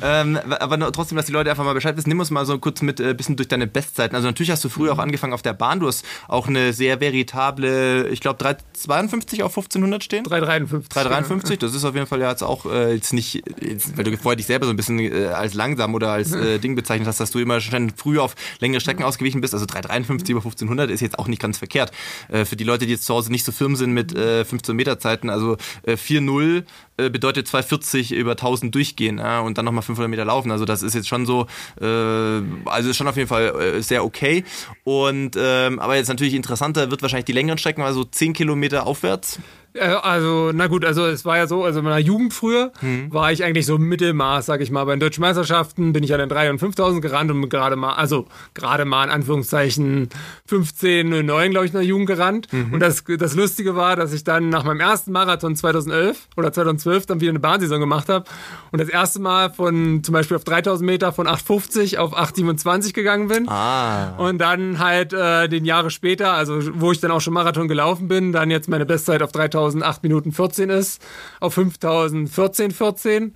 ähm, aber trotzdem, dass die Leute einfach mal Bescheid wissen, nimm uns mal so kurz mit ein äh, bisschen durch deine Bestzeiten. Also natürlich hast du früher auch angefangen auf der Bahn. Du hast auch eine sehr veritable, ich glaube 352 auf 1500 stehen. 353. 353. 50, das ist auf jeden Fall ja jetzt auch äh, jetzt nicht, jetzt, weil du vorher dich selber so ein bisschen äh, als langsam oder als äh, Ding bezeichnet hast, dass du immer schon früh auf längere Strecken ausgewichen bist. Also 353 über 1500 ist jetzt auch nicht ganz verkehrt. Äh, für die Leute, die jetzt zu Hause nicht so firm sind mit äh, 15 Meter Zeiten, also äh, 4-0 äh, bedeutet 240 über 1000 durchgehen ja, und dann nochmal 500 Meter laufen. Also das ist jetzt schon so, äh, also ist schon auf jeden Fall äh, sehr okay. Und ähm, aber jetzt natürlich interessanter wird wahrscheinlich die längeren Strecken, also 10 Kilometer aufwärts. Also, na gut, also es war ja so, also in meiner Jugend früher hm. war ich eigentlich so Mittelmaß, sag ich mal. Bei den Deutschen Meisterschaften bin ich an den 3 und 5000 gerannt und gerade mal, also gerade mal in Anführungszeichen 15, 9, glaube ich, in der Jugend gerannt. Mhm. Und das, das Lustige war, dass ich dann nach meinem ersten Marathon 2011 oder 2012 dann wieder eine Bahnsaison gemacht habe und das erste Mal von zum Beispiel auf 3000 Meter von 850 auf 827 gegangen bin. Ah. Und dann halt äh, den Jahre später, also wo ich dann auch schon Marathon gelaufen bin, dann jetzt meine Bestzeit auf 3000 5008 Minuten 14 ist, auf 5014 14.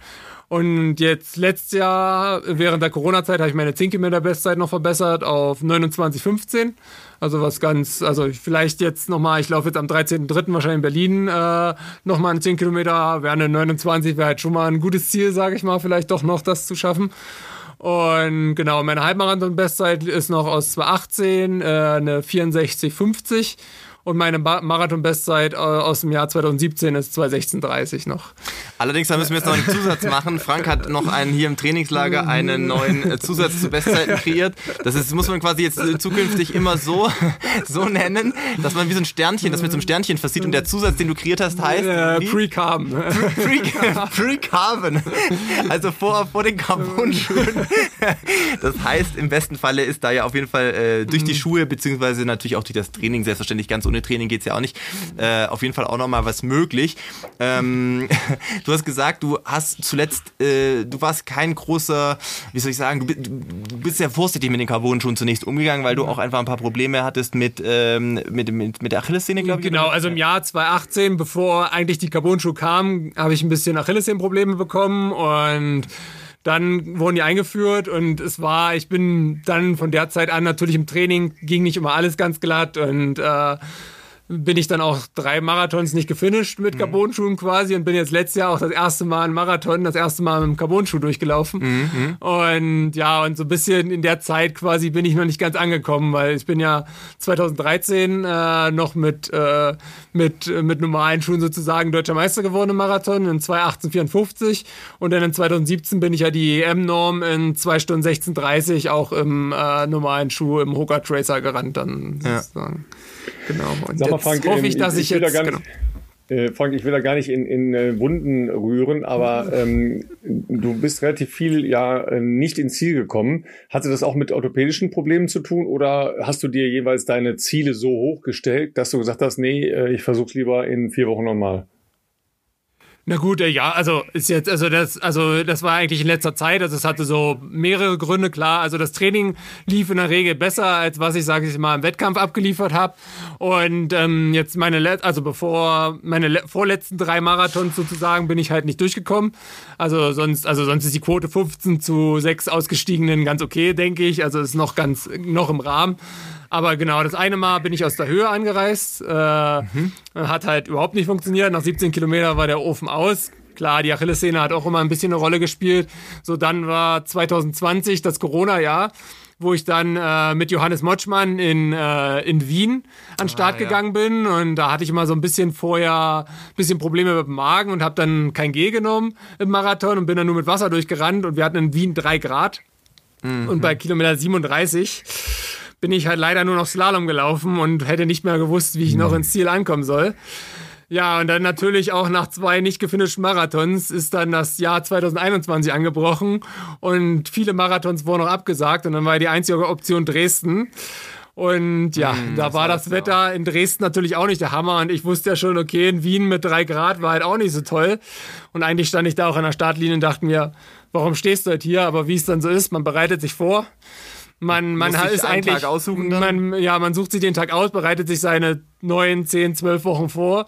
Und jetzt letztes Jahr, während der Corona-Zeit, habe ich meine 10 Kilometer Bestzeit noch verbessert auf 29,15. Also was ganz, also vielleicht jetzt nochmal, ich laufe jetzt am 13.03. wahrscheinlich in Berlin äh, nochmal eine 10 Kilometer, wäre eine 29, wäre halt schon mal ein gutes Ziel, sage ich mal, vielleicht doch noch das zu schaffen. Und genau, meine Halbmarathon-Bestzeit ist noch aus 2018, äh, eine 64,50. Und meine Marathon-Bestzeit äh, aus dem Jahr 2017 ist 216,30 noch. Allerdings, da müssen wir jetzt noch einen Zusatz machen. Frank hat noch einen hier im Trainingslager einen neuen äh, Zusatz zu Bestzeiten kreiert. Das ist, muss man quasi jetzt zukünftig immer so, so nennen, dass man wie so ein Sternchen, das mit so einem Sternchen versieht. Und der Zusatz, den du kreiert hast, heißt. Äh, Pre-Carbon. Pre-Carbon. also vor, vor den Carbon-Schuhen. Das heißt, im besten Falle ist da ja auf jeden Fall äh, durch die mhm. Schuhe, beziehungsweise natürlich auch durch das Training selbstverständlich ganz ohne Training geht's ja auch nicht. Äh, auf jeden Fall auch nochmal was möglich. Ähm, du hast gesagt, du hast zuletzt, äh, du warst kein großer, wie soll ich sagen, du, du bist sehr vorsichtig mit den Carbon-Schuhen zunächst umgegangen, weil du auch einfach ein paar Probleme hattest mit, ähm, mit, mit, mit der Achillessehne, glaube ich. Genau, also im Jahr 2018, bevor eigentlich die Carbon-Schuhe kamen, habe ich ein bisschen Achillessehnenprobleme bekommen und dann wurden die eingeführt und es war, ich bin dann von der Zeit an natürlich im Training, ging nicht immer alles ganz glatt und äh, bin ich dann auch drei Marathons nicht gefinisht mit mhm. Carbon-Schuhen quasi und bin jetzt letztes Jahr auch das erste Mal einen Marathon, das erste Mal mit dem Carbon-Schuh durchgelaufen. Mhm, mhm. Und ja, und so ein bisschen in der Zeit quasi bin ich noch nicht ganz angekommen, weil ich bin ja 2013 äh, noch mit, äh, mit, mit normalen Schuhen sozusagen deutscher Meister geworden im Marathon in 2,18,54 und dann in 2017 bin ich ja die EM-Norm in 2 Stunden 16,30 auch im äh, normalen Schuh im Hoka Tracer gerannt dann sozusagen. Ja. Genau. Und Sag mal, Frank, hoffe ich, ähm, dass ich, ich jetzt. Genau. Äh, Frank, ich will da gar nicht in, in äh, Wunden rühren, aber ähm, du bist relativ viel ja äh, nicht ins Ziel gekommen. Hatte das auch mit orthopädischen Problemen zu tun oder hast du dir jeweils deine Ziele so hoch gestellt, dass du gesagt hast, nee, äh, ich versuch's lieber in vier Wochen nochmal? Na gut, äh, ja, also ist jetzt, also das, also das war eigentlich in letzter Zeit, also es hatte so mehrere Gründe, klar. Also das Training lief in der Regel besser, als was ich, sage ich mal, im Wettkampf abgeliefert habe. Und ähm, jetzt meine, also bevor meine vorletzten drei Marathons sozusagen, bin ich halt nicht durchgekommen. Also sonst, also sonst ist die Quote 15 zu 6 ausgestiegenen ganz okay, denke ich. Also ist noch ganz, noch im Rahmen. Aber genau, das eine Mal bin ich aus der Höhe angereist. Äh, mhm. Hat halt überhaupt nicht funktioniert. Nach 17 Kilometern war der Ofen aus. Klar, die Achillessehne hat auch immer ein bisschen eine Rolle gespielt. So, dann war 2020 das Corona-Jahr wo ich dann äh, mit Johannes Motschmann in, äh, in Wien an den Start ah, ja. gegangen bin. Und da hatte ich immer so ein bisschen vorher ein bisschen Probleme mit dem Magen und habe dann kein G genommen im Marathon und bin dann nur mit Wasser durchgerannt. Und wir hatten in Wien drei Grad. Mhm. Und bei Kilometer 37 bin ich halt leider nur noch Slalom gelaufen und hätte nicht mehr gewusst, wie ich noch ins Ziel ankommen soll. Ja, und dann natürlich auch nach zwei nicht gefinischten Marathons ist dann das Jahr 2021 angebrochen und viele Marathons wurden noch abgesagt und dann war die einzige Option Dresden. Und ja, mm, da das war das Wetter auch. in Dresden natürlich auch nicht der Hammer. Und ich wusste ja schon, okay, in Wien mit drei Grad war halt auch nicht so toll. Und eigentlich stand ich da auch an der Startlinie und dachte mir, warum stehst du halt hier? Aber wie es dann so ist, man bereitet sich vor. Man, man hat ist eigentlich, man, ja, man sucht sich den Tag aus, bereitet sich seine neun, zehn, zwölf Wochen vor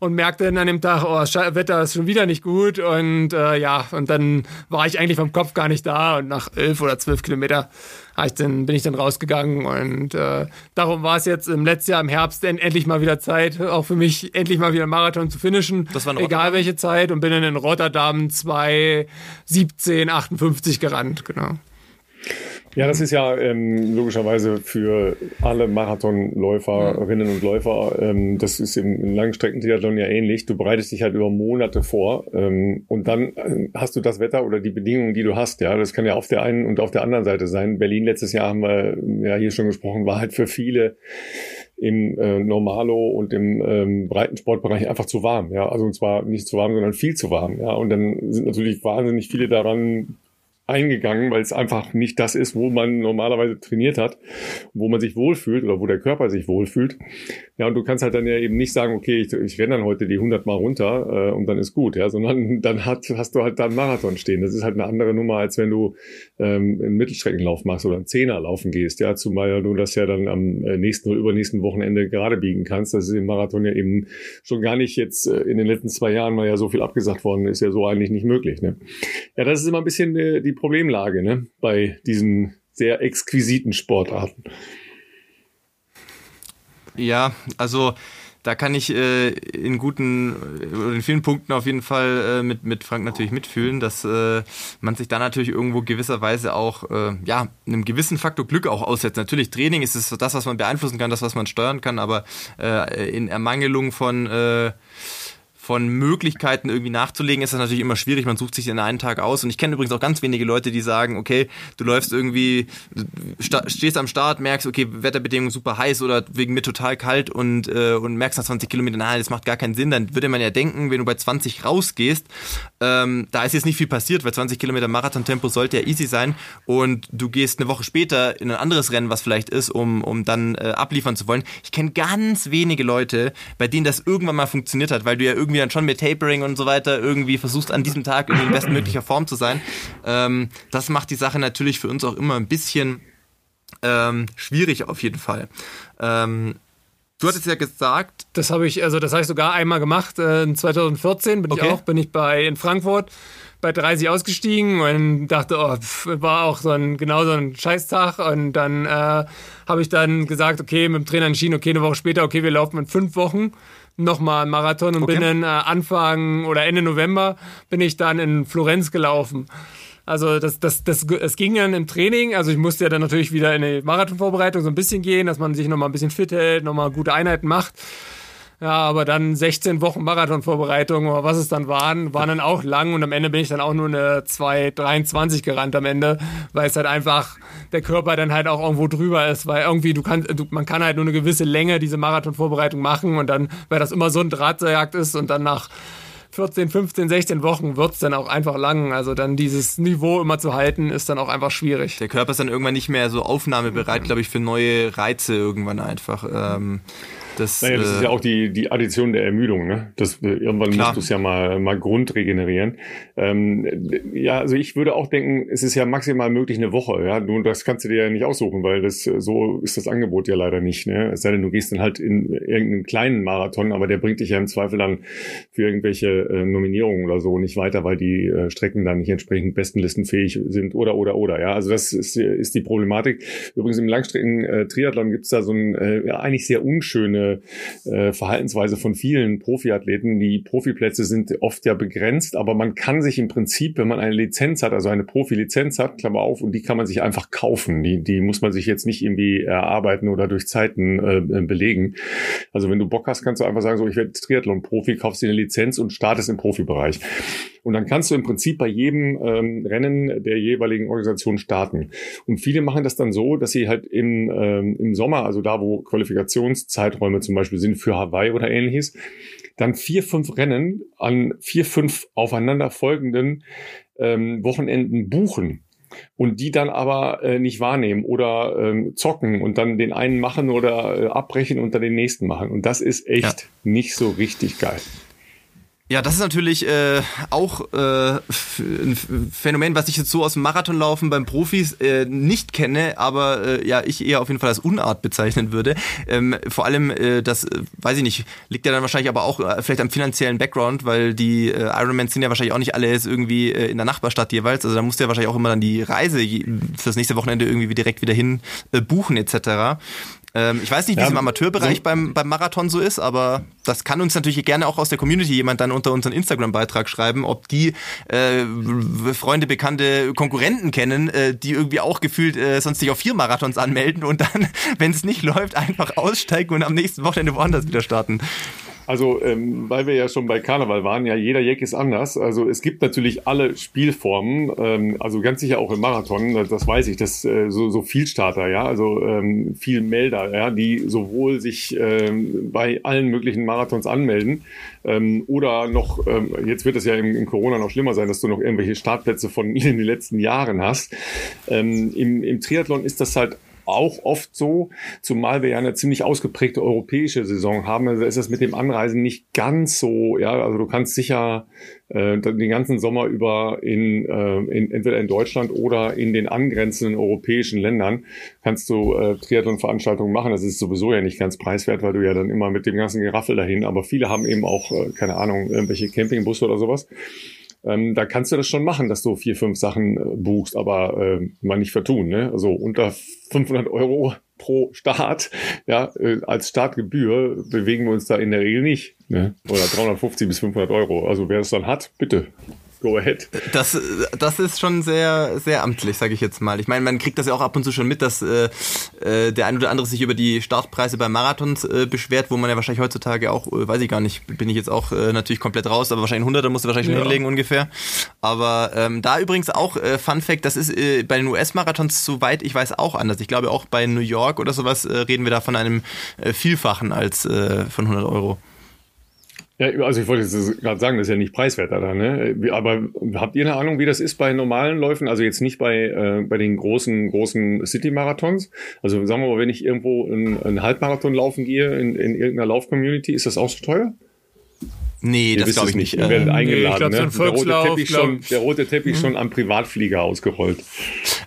und merkt dann an dem Tag, oh, das Wetter ist schon wieder nicht gut und äh, ja, und dann war ich eigentlich vom Kopf gar nicht da und nach elf oder zwölf Kilometer ich dann, bin ich dann rausgegangen und äh, darum war es jetzt im letzten Jahr im Herbst endlich mal wieder Zeit, auch für mich endlich mal wieder einen Marathon zu finishen, das war egal welche Zeit und bin dann in Rotterdam 2, 17, 58 gerannt, genau. Ja, das ist ja ähm, logischerweise für alle Marathonläuferinnen und Läufer, ähm, das ist im Langstreckentriathlon ja ähnlich. Du bereitest dich halt über Monate vor ähm, und dann äh, hast du das Wetter oder die Bedingungen, die du hast. Ja, das kann ja auf der einen und auf der anderen Seite sein. Berlin letztes Jahr haben wir ja hier schon gesprochen, war halt für viele im äh, Normalo und im ähm, Breitensportbereich einfach zu warm. Ja, also und zwar nicht zu warm, sondern viel zu warm. Ja, und dann sind natürlich wahnsinnig viele daran eingegangen, weil es einfach nicht das ist, wo man normalerweise trainiert hat, wo man sich wohlfühlt oder wo der Körper sich wohlfühlt. Ja, und du kannst halt dann ja eben nicht sagen, okay, ich, ich renne dann heute die 100 Mal runter äh, und dann ist gut, ja, sondern dann hat, hast du halt da einen Marathon stehen. Das ist halt eine andere Nummer, als wenn du ähm, einen Mittelstreckenlauf machst oder einen Zehner laufen gehst, ja, zumal du das ja dann am äh, nächsten oder übernächsten Wochenende gerade biegen kannst. Das ist im Marathon ja eben schon gar nicht jetzt äh, in den letzten zwei Jahren mal ja so viel abgesagt worden, ist ja so eigentlich nicht möglich. Ne? Ja, das ist immer ein bisschen äh, die Problemlage ne? bei diesen sehr exquisiten Sportarten. Ja, also da kann ich äh, in guten oder in vielen Punkten auf jeden Fall äh, mit, mit Frank natürlich mitfühlen, dass äh, man sich da natürlich irgendwo gewisserweise auch äh, ja einem gewissen Faktor Glück auch aussetzt. Natürlich Training ist es das, was man beeinflussen kann, das, was man steuern kann, aber äh, in Ermangelung von äh, von Möglichkeiten irgendwie nachzulegen, ist das natürlich immer schwierig. Man sucht sich den einen Tag aus. Und ich kenne übrigens auch ganz wenige Leute, die sagen, okay, du läufst irgendwie, stehst am Start, merkst, okay, Wetterbedingungen super heiß oder wegen mir total kalt und, äh, und merkst nach 20 Kilometern, nein, das macht gar keinen Sinn. Dann würde man ja denken, wenn du bei 20 rausgehst, ähm, da ist jetzt nicht viel passiert, weil 20 Kilometer Marathontempo sollte ja easy sein und du gehst eine Woche später in ein anderes Rennen, was vielleicht ist, um, um dann äh, abliefern zu wollen. Ich kenne ganz wenige Leute, bei denen das irgendwann mal funktioniert hat, weil du ja irgendwie irgendwie dann schon mit Tapering und so weiter irgendwie versuchst an diesem Tag in bestmöglicher Form zu sein. Ähm, das macht die Sache natürlich für uns auch immer ein bisschen ähm, schwierig auf jeden Fall. Ähm, Du hattest ja gesagt. Das habe ich, also das habe ich sogar einmal gemacht. Äh, in 2014 bin okay. ich auch, bin ich bei in Frankfurt bei 30 ausgestiegen und dachte, oh, pff, war auch so ein genau so ein Scheißtag. Und dann äh, habe ich dann gesagt, okay, mit dem Trainer entschieden, okay, eine Woche später, okay, wir laufen in fünf Wochen nochmal einen Marathon und okay. bin dann äh, Anfang oder Ende November bin ich dann in Florenz gelaufen. Also das, das, das, es ging dann im Training, also ich musste ja dann natürlich wieder in die Marathonvorbereitung so ein bisschen gehen, dass man sich nochmal ein bisschen fit hält, nochmal gute Einheiten macht. Ja, aber dann 16 Wochen Marathonvorbereitung oder was es dann waren, waren dann auch lang und am Ende bin ich dann auch nur eine 2,23 gerannt am Ende, weil es halt einfach der Körper dann halt auch irgendwo drüber ist, weil irgendwie du kannst, du, man kann halt nur eine gewisse Länge diese Marathonvorbereitung machen und dann, weil das immer so ein Drahtseiljagd ist und dann nach 14, 15, 16 Wochen wird es dann auch einfach lang. Also dann dieses Niveau immer zu halten, ist dann auch einfach schwierig. Der Körper ist dann irgendwann nicht mehr so aufnahmebereit, glaube ich, für neue Reize irgendwann einfach. Ähm das, naja, das äh, ist ja auch die, die Addition der Ermüdung. Ne? Das, äh, irgendwann klar. musst du es ja mal, mal grundregenerieren. Ähm, ja, also ich würde auch denken, es ist ja maximal möglich eine Woche. Ja, du, das kannst du dir ja nicht aussuchen, weil das so ist das Angebot ja leider nicht. Ne? Es sei denn, du gehst dann halt in irgendeinen kleinen Marathon, aber der bringt dich ja im Zweifel dann für irgendwelche äh, Nominierungen oder so nicht weiter, weil die äh, Strecken dann nicht entsprechend bestenlistenfähig sind oder oder oder. Ja, also das ist, ist die Problematik. Übrigens im Langstrecken-Triathlon gibt es da so ein äh, ja, eigentlich sehr unschöne äh, Verhaltensweise von vielen Profiathleten. Die Profiplätze sind oft ja begrenzt, aber man kann sich im Prinzip, wenn man eine Lizenz hat, also eine Profilizenz hat, Klammer auf, und die kann man sich einfach kaufen. Die, die muss man sich jetzt nicht irgendwie erarbeiten oder durch Zeiten äh, belegen. Also wenn du Bock hast, kannst du einfach sagen, so ich werde Triathlon-Profi, kaufst dir eine Lizenz und startest im Profibereich. Und dann kannst du im Prinzip bei jedem ähm, Rennen der jeweiligen Organisation starten. Und viele machen das dann so, dass sie halt im, ähm, im Sommer, also da, wo Qualifikationszeiträume zum Beispiel sind für Hawaii oder ähnliches, dann vier, fünf Rennen an vier, fünf aufeinander folgenden ähm, Wochenenden buchen und die dann aber äh, nicht wahrnehmen oder ähm, zocken und dann den einen machen oder äh, abbrechen und dann den nächsten machen. Und das ist echt ja. nicht so richtig geil. Ja, das ist natürlich äh, auch äh, ein Phänomen, was ich jetzt so aus dem Marathonlaufen beim Profis äh, nicht kenne, aber äh, ja, ich eher auf jeden Fall als Unart bezeichnen würde. Ähm, vor allem, äh, das, äh, weiß ich nicht, liegt ja dann wahrscheinlich aber auch äh, vielleicht am finanziellen Background, weil die äh, Ironmans sind ja wahrscheinlich auch nicht alle jetzt irgendwie äh, in der Nachbarstadt jeweils. Also da musst du ja wahrscheinlich auch immer dann die Reise fürs nächste Wochenende irgendwie direkt wieder hin äh, buchen etc. Ähm, ich weiß nicht, wie ja, es im Amateurbereich so beim, beim Marathon so ist, aber das kann uns natürlich gerne auch aus der Community jemand dann unter unseren Instagram-Beitrag schreiben, ob die äh, Freunde, Bekannte, Konkurrenten kennen, äh, die irgendwie auch gefühlt äh, sonst sich auf vier Marathons anmelden und dann, wenn es nicht läuft, einfach aussteigen und am nächsten Wochenende woanders wieder starten. Also, ähm, weil wir ja schon bei Karneval waren, ja, jeder Jack ist anders. Also es gibt natürlich alle Spielformen, ähm, also ganz sicher auch im Marathon, das, weiß ich, das äh, so, so Vielstarter, ja, also ähm, viel Melder, ja, die sowohl sich ähm, bei allen möglichen Marathons anmelden ähm, oder noch, ähm, jetzt wird es ja im, im Corona noch schlimmer sein, dass du noch irgendwelche Startplätze von in den letzten Jahren hast. Ähm, im, Im Triathlon ist das halt auch oft so, zumal wir ja eine ziemlich ausgeprägte europäische Saison haben. Also ist das mit dem Anreisen nicht ganz so, ja, also du kannst sicher äh, den ganzen Sommer über in, äh, in entweder in Deutschland oder in den angrenzenden europäischen Ländern kannst du äh, Triathlon-Veranstaltungen machen. Das ist sowieso ja nicht ganz preiswert, weil du ja dann immer mit dem ganzen Geraffel dahin, aber viele haben eben auch, äh, keine Ahnung, irgendwelche Campingbusse oder sowas. Ähm, da kannst du das schon machen, dass du vier, fünf Sachen äh, buchst, aber äh, mal nicht vertun. Ne? Also unter 500 Euro pro Start, ja, äh, als Startgebühr bewegen wir uns da in der Regel nicht. Ne? Oder 350 bis 500 Euro. Also wer es dann hat, bitte go ahead. Das, das ist schon sehr, sehr amtlich, sage ich jetzt mal. Ich meine, man kriegt das ja auch ab und zu schon mit, dass äh, äh, der ein oder andere sich über die Startpreise bei Marathons äh, beschwert, wo man ja wahrscheinlich heutzutage auch, äh, weiß ich gar nicht, bin ich jetzt auch äh, natürlich komplett raus, aber wahrscheinlich 100er musst du wahrscheinlich ja. hinlegen ungefähr. Aber ähm, da übrigens auch äh, Fun Fact, das ist bei den US-Marathons, soweit ich weiß, auch anders. Ich glaube auch bei New York oder sowas reden wir da von einem Vielfachen als von 100 Euro. Ja, also ich wollte jetzt gerade sagen, das ist ja nicht preiswerter da, ne? Aber habt ihr eine Ahnung, wie das ist bei normalen Läufen? Also jetzt nicht bei, äh, bei den großen, großen City-Marathons. Also sagen wir mal, wenn ich irgendwo einen Halbmarathon laufen gehe in, in irgendeiner Lauf-Community, ist das auch so teuer? Nee, Ihr das glaube ich nicht. Ihr werdet eingeladen. Nee, glaub, so ne? der, rote Teppich schon, der rote Teppich mhm. schon am Privatflieger ausgerollt.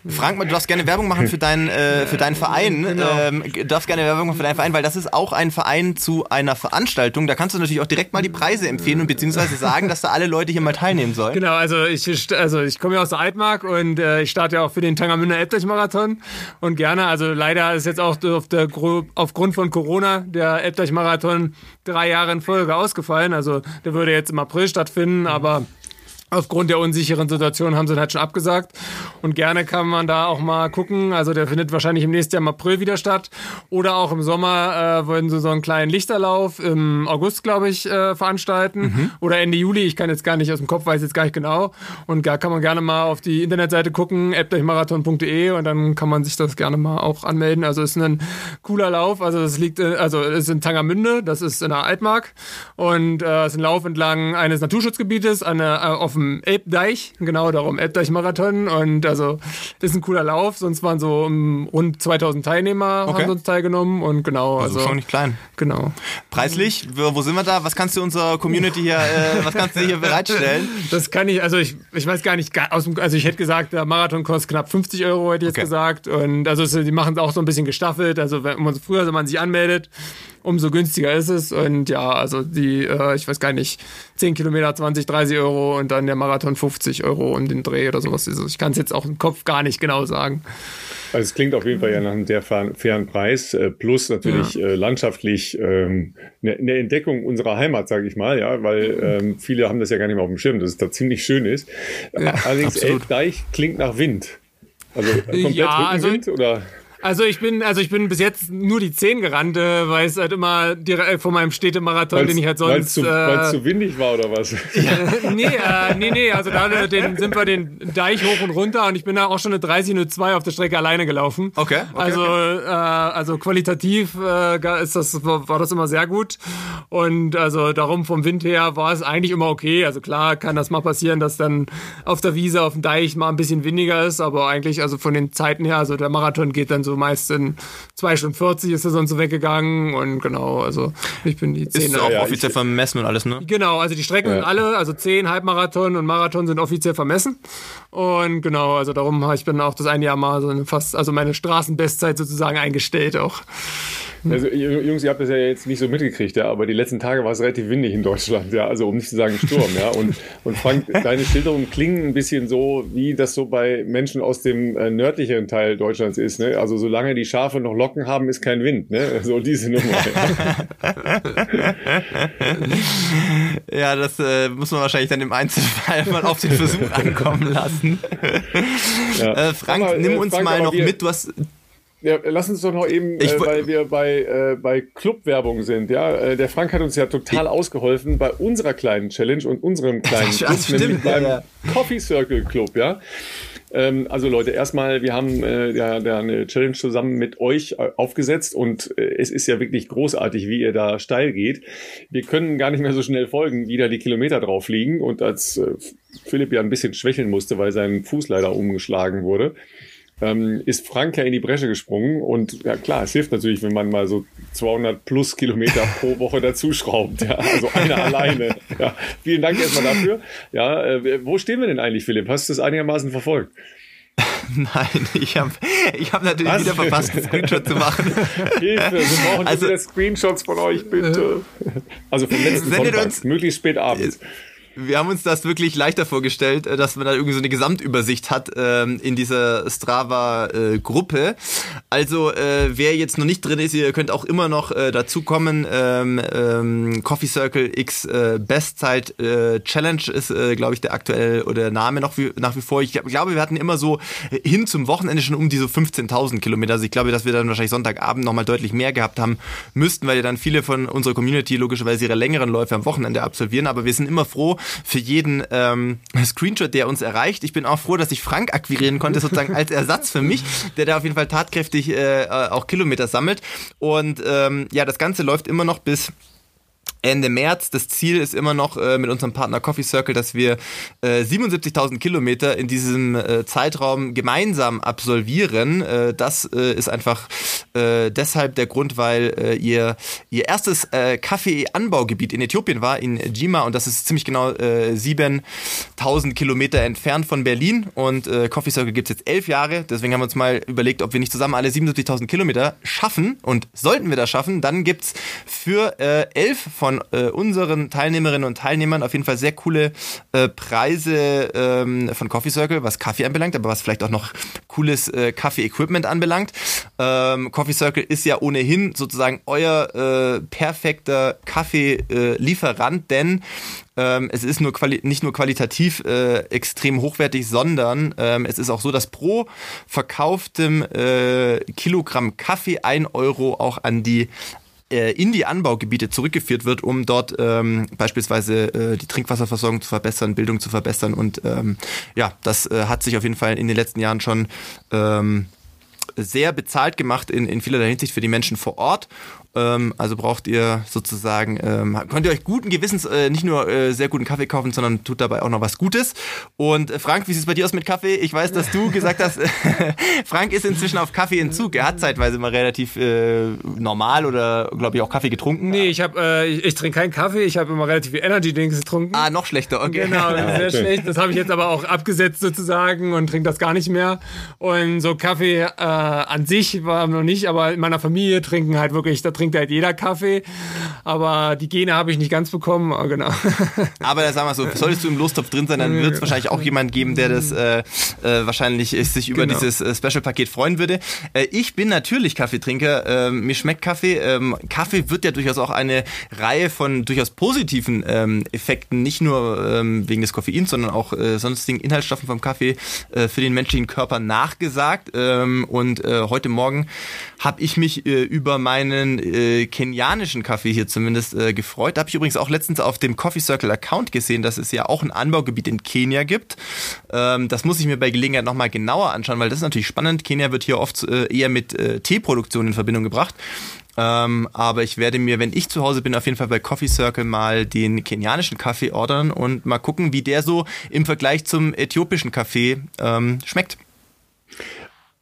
Frank, du darfst gerne Werbung machen für, dein, äh, für deinen Verein. Genau. Ähm, du darfst gerne Werbung machen für deinen Verein, weil das ist auch ein Verein zu einer Veranstaltung. Da kannst du natürlich auch direkt mal die Preise empfehlen und beziehungsweise sagen, dass da alle Leute hier mal teilnehmen sollen. Genau, also ich, also ich komme ja aus der Altmark und äh, ich starte ja auch für den Tangermünder Elbdeich-Marathon und gerne, also leider ist jetzt auch auf der, aufgrund von Corona der Elbdeich-Marathon drei Jahre in Folge ausgefallen. Also der würde jetzt im April stattfinden, aber aufgrund der unsicheren Situation haben sie halt schon abgesagt. Und gerne kann man da auch mal gucken. Also der findet wahrscheinlich im nächsten Jahr im April wieder statt. Oder auch im Sommer äh, wollen sie so einen kleinen Lichterlauf im August, glaube ich, äh, veranstalten. Mhm. Oder Ende Juli. Ich kann jetzt gar nicht aus dem Kopf, weiß jetzt gar nicht genau. Und da kann man gerne mal auf die Internetseite gucken, appdurchmarathon.de und dann kann man sich das gerne mal auch anmelden. Also ist ein cooler Lauf. Also es liegt, äh, also ist in Tangermünde, das ist in der Altmark. Und äh, es ist ein Lauf entlang eines Naturschutzgebietes eine, äh, auf dem Elbdeich, genau darum, Elbdeich-Marathon. Und also ist ein cooler Lauf. Sonst waren so um, rund 2000 Teilnehmer okay. haben sonst teilgenommen. Und genau. Also, also schon nicht klein. Genau. Preislich, wo, wo sind wir da? Was kannst du unserer Community hier, äh, was kannst du hier bereitstellen? Das kann ich, also ich, ich weiß gar nicht, also ich hätte gesagt, der Marathon kostet knapp 50 Euro, hätte ich okay. jetzt gesagt. Und also die machen es auch so ein bisschen gestaffelt. Also wenn man früher, wenn man sich anmeldet, umso günstiger ist es. Und ja, also die, äh, ich weiß gar nicht, 10 Kilometer 20, 30 Euro und dann der Marathon 50 Euro um den Dreh oder sowas. Also ich kann es jetzt auch im Kopf gar nicht genau sagen. Also es klingt auf jeden Fall ja nach einem sehr fairen Preis, äh, plus natürlich ja. äh, landschaftlich ähm, eine, eine Entdeckung unserer Heimat, sage ich mal, ja, weil ähm, viele haben das ja gar nicht mehr auf dem Schirm, dass es da ziemlich schön ist. Ja, Allerdings Elbdeich klingt nach Wind. Also komplett ja, Rückenwind also, oder? Also ich bin, also ich bin bis jetzt nur die 10 gerannt, äh, weil es halt immer direkt äh, von meinem Städtemarathon, weil's, den ich halt sonst. Weil es zu, äh, zu windig war oder was? Ja, nee, äh, nee, nee, also da äh, den, sind wir den Deich hoch und runter und ich bin da auch schon eine 30.02 auf der Strecke alleine gelaufen. Okay. okay also, Äh, also qualitativ äh, ist das, war das immer sehr gut. Und also darum vom Wind her war es eigentlich immer okay. Also klar kann das mal passieren, dass dann auf der Wiese, auf dem Deich mal ein bisschen windiger ist, aber eigentlich, also von den Zeiten her, also der Marathon geht dann so meist in 2 Stunden 40 ist er sonst so weggegangen und genau, also ich bin die 10. Ist auch ja, offiziell vermessen und alles, ne? Genau, also die Strecken ja. sind alle, also 10 Halbmarathon und Marathon sind offiziell vermessen und genau, also darum habe ich dann auch das eine Jahr mal so eine fast, also meine Straßenbestzeit sozusagen eingestellt auch. Also Jungs, ihr habt das ja jetzt nicht so mitgekriegt, ja, aber die letzten Tage war es relativ windig in Deutschland, ja, also um nicht zu sagen Sturm, ja. Und, und Frank, deine Schilderungen klingen ein bisschen so, wie das so bei Menschen aus dem äh, nördlicheren Teil Deutschlands ist, ne? Also solange die Schafe noch Locken haben, ist kein Wind, ne? So diese Nummer. ja, das äh, muss man wahrscheinlich dann im Einzelfall mal auf den Versuch ankommen lassen. Ja. Äh, Frank, nimm äh, uns Frank, mal noch mit. Du hast ja, lass uns doch noch eben, äh, weil wir bei, äh, bei Clubwerbung sind, ja. Äh, der Frank hat uns ja total ausgeholfen bei unserer kleinen Challenge und unserem kleinen Club, nämlich beim ja. Coffee Circle Club, ja. Ähm, also Leute, erstmal, wir haben äh, ja, ja eine Challenge zusammen mit euch äh, aufgesetzt und äh, es ist ja wirklich großartig, wie ihr da steil geht. Wir können gar nicht mehr so schnell folgen, wie da die Kilometer drauf liegen und als äh, Philipp ja ein bisschen schwächeln musste, weil sein Fuß leider umgeschlagen wurde, ähm, ist Frank ja in die Bresche gesprungen und ja klar, es hilft natürlich, wenn man mal so 200 plus Kilometer pro Woche dazu schraubt, ja, also einer alleine. Ja, vielen Dank erstmal dafür. Ja, äh, wo stehen wir denn eigentlich, Philipp? Hast du das einigermaßen verfolgt? Nein, ich habe ich hab natürlich Was? wieder verpasst, einen Screenshot zu machen. Hilfe, wir brauchen also, wieder Screenshots von euch, bitte. Also vom letzten Sonntag, uns, möglichst spät abends wir haben uns das wirklich leichter vorgestellt, äh, dass man da irgendwie so eine Gesamtübersicht hat ähm, in dieser Strava-Gruppe. Äh, also äh, wer jetzt noch nicht drin ist, ihr könnt auch immer noch äh, dazukommen. Ähm, ähm, Coffee Circle X äh, Bestzeit äh, Challenge ist, äh, glaube ich, der aktuelle oder der Name noch wie, nach wie vor. Ich glaube, wir hatten immer so hin zum Wochenende schon um diese 15.000 Kilometer. Also ich glaube, dass wir dann wahrscheinlich Sonntagabend nochmal deutlich mehr gehabt haben müssten, weil ja dann viele von unserer Community logischerweise ihre längeren Läufe am Wochenende absolvieren. Aber wir sind immer froh, für jeden ähm, Screenshot, der uns erreicht. Ich bin auch froh, dass ich Frank akquirieren konnte, sozusagen als Ersatz für mich, der da auf jeden Fall tatkräftig äh, auch Kilometer sammelt. Und ähm, ja, das Ganze läuft immer noch bis Ende März. Das Ziel ist immer noch äh, mit unserem Partner Coffee Circle, dass wir äh, 77.000 Kilometer in diesem äh, Zeitraum gemeinsam absolvieren. Äh, das äh, ist einfach äh, deshalb der Grund, weil ihr, ihr erstes Kaffeeanbaugebiet in Äthiopien war, in Jima, und das ist ziemlich genau äh, 7.000 Kilometer entfernt von Berlin. Und Coffee Circle gibt es jetzt elf Jahre. Deswegen haben wir uns mal überlegt, ob wir nicht zusammen alle 77.000 Kilometer schaffen. Und sollten wir das schaffen, dann gibt's für äh, elf von von äh, unseren Teilnehmerinnen und Teilnehmern auf jeden Fall sehr coole äh, Preise ähm, von Coffee Circle, was Kaffee anbelangt, aber was vielleicht auch noch cooles äh, Kaffee-Equipment anbelangt. Ähm, Coffee Circle ist ja ohnehin sozusagen euer äh, perfekter Kaffee-Lieferant, denn ähm, es ist nur nicht nur qualitativ äh, extrem hochwertig, sondern ähm, es ist auch so, dass pro verkauftem äh, Kilogramm Kaffee ein Euro auch an die äh, in die Anbaugebiete zurückgeführt wird, um dort ähm, beispielsweise äh, die Trinkwasserversorgung zu verbessern, Bildung zu verbessern. Und ähm, ja, das äh, hat sich auf jeden Fall in den letzten Jahren schon ähm, sehr bezahlt gemacht in, in vielerlei Hinsicht für die Menschen vor Ort. Ähm, also braucht ihr sozusagen, ähm, könnt ihr euch guten Gewissens äh, nicht nur äh, sehr guten Kaffee kaufen, sondern tut dabei auch noch was Gutes. Und äh, Frank, wie sieht es bei dir aus mit Kaffee? Ich weiß, dass du gesagt hast, Frank ist inzwischen auf Kaffeeentzug. Er hat zeitweise mal relativ äh, normal oder, glaube ich, auch Kaffee getrunken. Nee, ich, hab, äh, ich, ich trinke keinen Kaffee. Ich habe immer relativ viel Energy Drinks getrunken. Ah, noch schlechter, okay. Genau, sehr schlecht. Das habe ich jetzt aber auch abgesetzt sozusagen und trinke das gar nicht mehr. Und so Kaffee äh, an sich war noch nicht, aber in meiner Familie trinken halt wirklich, da trinkt halt jeder Kaffee. Aber die Gene habe ich nicht ganz bekommen, aber genau. Aber da sagen wir so, solltest du im Lostopf drin sein, dann wird es wahrscheinlich auch jemand geben, der das äh, äh, wahrscheinlich sich über genau. dieses äh, Special-Paket freuen würde. Äh, ich bin natürlich Kaffeetrinker. Ähm, mir schmeckt Kaffee. Ähm, Kaffee wird ja durchaus auch eine Reihe von durchaus positiven ähm, Effekten, nicht nur ähm, wegen des Koffeins, sondern auch äh, sonstigen Inhaltsstoffen vom Kaffee äh, für den menschlichen Körper nachgesagt. Ähm, und äh, heute Morgen habe ich mich äh, über meinen äh, kenianischen Kaffee hier zumindest äh, gefreut. Habe ich übrigens auch letztens auf dem Coffee Circle Account gesehen, dass es ja auch ein Anbaugebiet in Kenia gibt. Ähm, das muss ich mir bei Gelegenheit nochmal genauer anschauen, weil das ist natürlich spannend. Kenia wird hier oft äh, eher mit äh, Teeproduktion in Verbindung gebracht. Ähm, aber ich werde mir, wenn ich zu Hause bin, auf jeden Fall bei Coffee Circle mal den kenianischen Kaffee ordern und mal gucken, wie der so im Vergleich zum äthiopischen Kaffee ähm, schmeckt.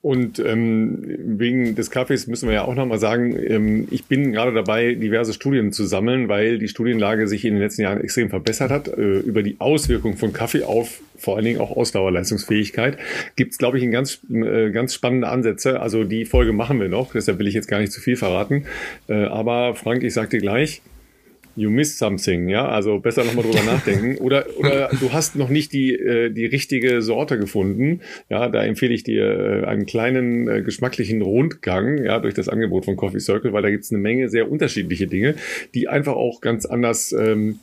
Und ähm, wegen des Kaffees müssen wir ja auch nochmal sagen, ähm, ich bin gerade dabei, diverse Studien zu sammeln, weil die Studienlage sich in den letzten Jahren extrem verbessert hat. Äh, über die Auswirkungen von Kaffee auf vor allen Dingen auch Ausdauerleistungsfähigkeit gibt es, glaube ich, ganz, äh, ganz spannende Ansätze. Also die Folge machen wir noch, deshalb will ich jetzt gar nicht zu viel verraten. Äh, aber Frank, ich sag dir gleich, you missed something, ja, also besser nochmal drüber nachdenken. Oder, oder du hast noch nicht die, äh, die richtige Sorte gefunden. Ja, da empfehle ich dir äh, einen kleinen äh, geschmacklichen Rundgang, ja, durch das Angebot von Coffee Circle, weil da gibt's eine Menge sehr unterschiedliche Dinge, die einfach auch ganz anders ähm,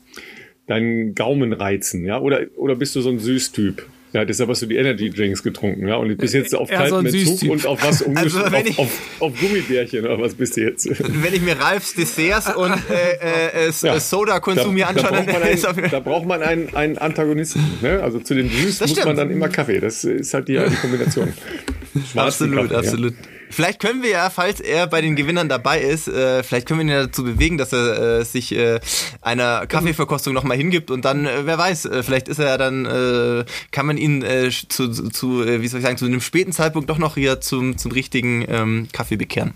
deinen Gaumen reizen, ja. Oder, oder bist du so ein Süßtyp? Ja, deshalb hast du die Energy Drinks getrunken, ja. Und bist jetzt auf kaltem so Entzug und auf was also, auf, auf, auf, Gummibärchen oder was bist du jetzt? Wenn ich mir Ralfs Desserts und äh, äh, ja, Soda-Konsum hier anschaue, da, dann ist ein, Da braucht man einen, einen Antagonisten. Ne? Also zu den Süß muss man dann immer Kaffee. Das ist halt die, die Kombination. absolut, Kaffee, absolut. Ja. Vielleicht können wir ja, falls er bei den Gewinnern dabei ist, äh, vielleicht können wir ihn ja dazu bewegen, dass er äh, sich äh, einer Kaffeeverkostung nochmal hingibt und dann, äh, wer weiß, äh, vielleicht ist er ja dann, äh, kann man ihn äh, zu, zu äh, wie soll ich sagen, zu einem späten Zeitpunkt doch noch hier zum, zum richtigen ähm, Kaffee bekehren.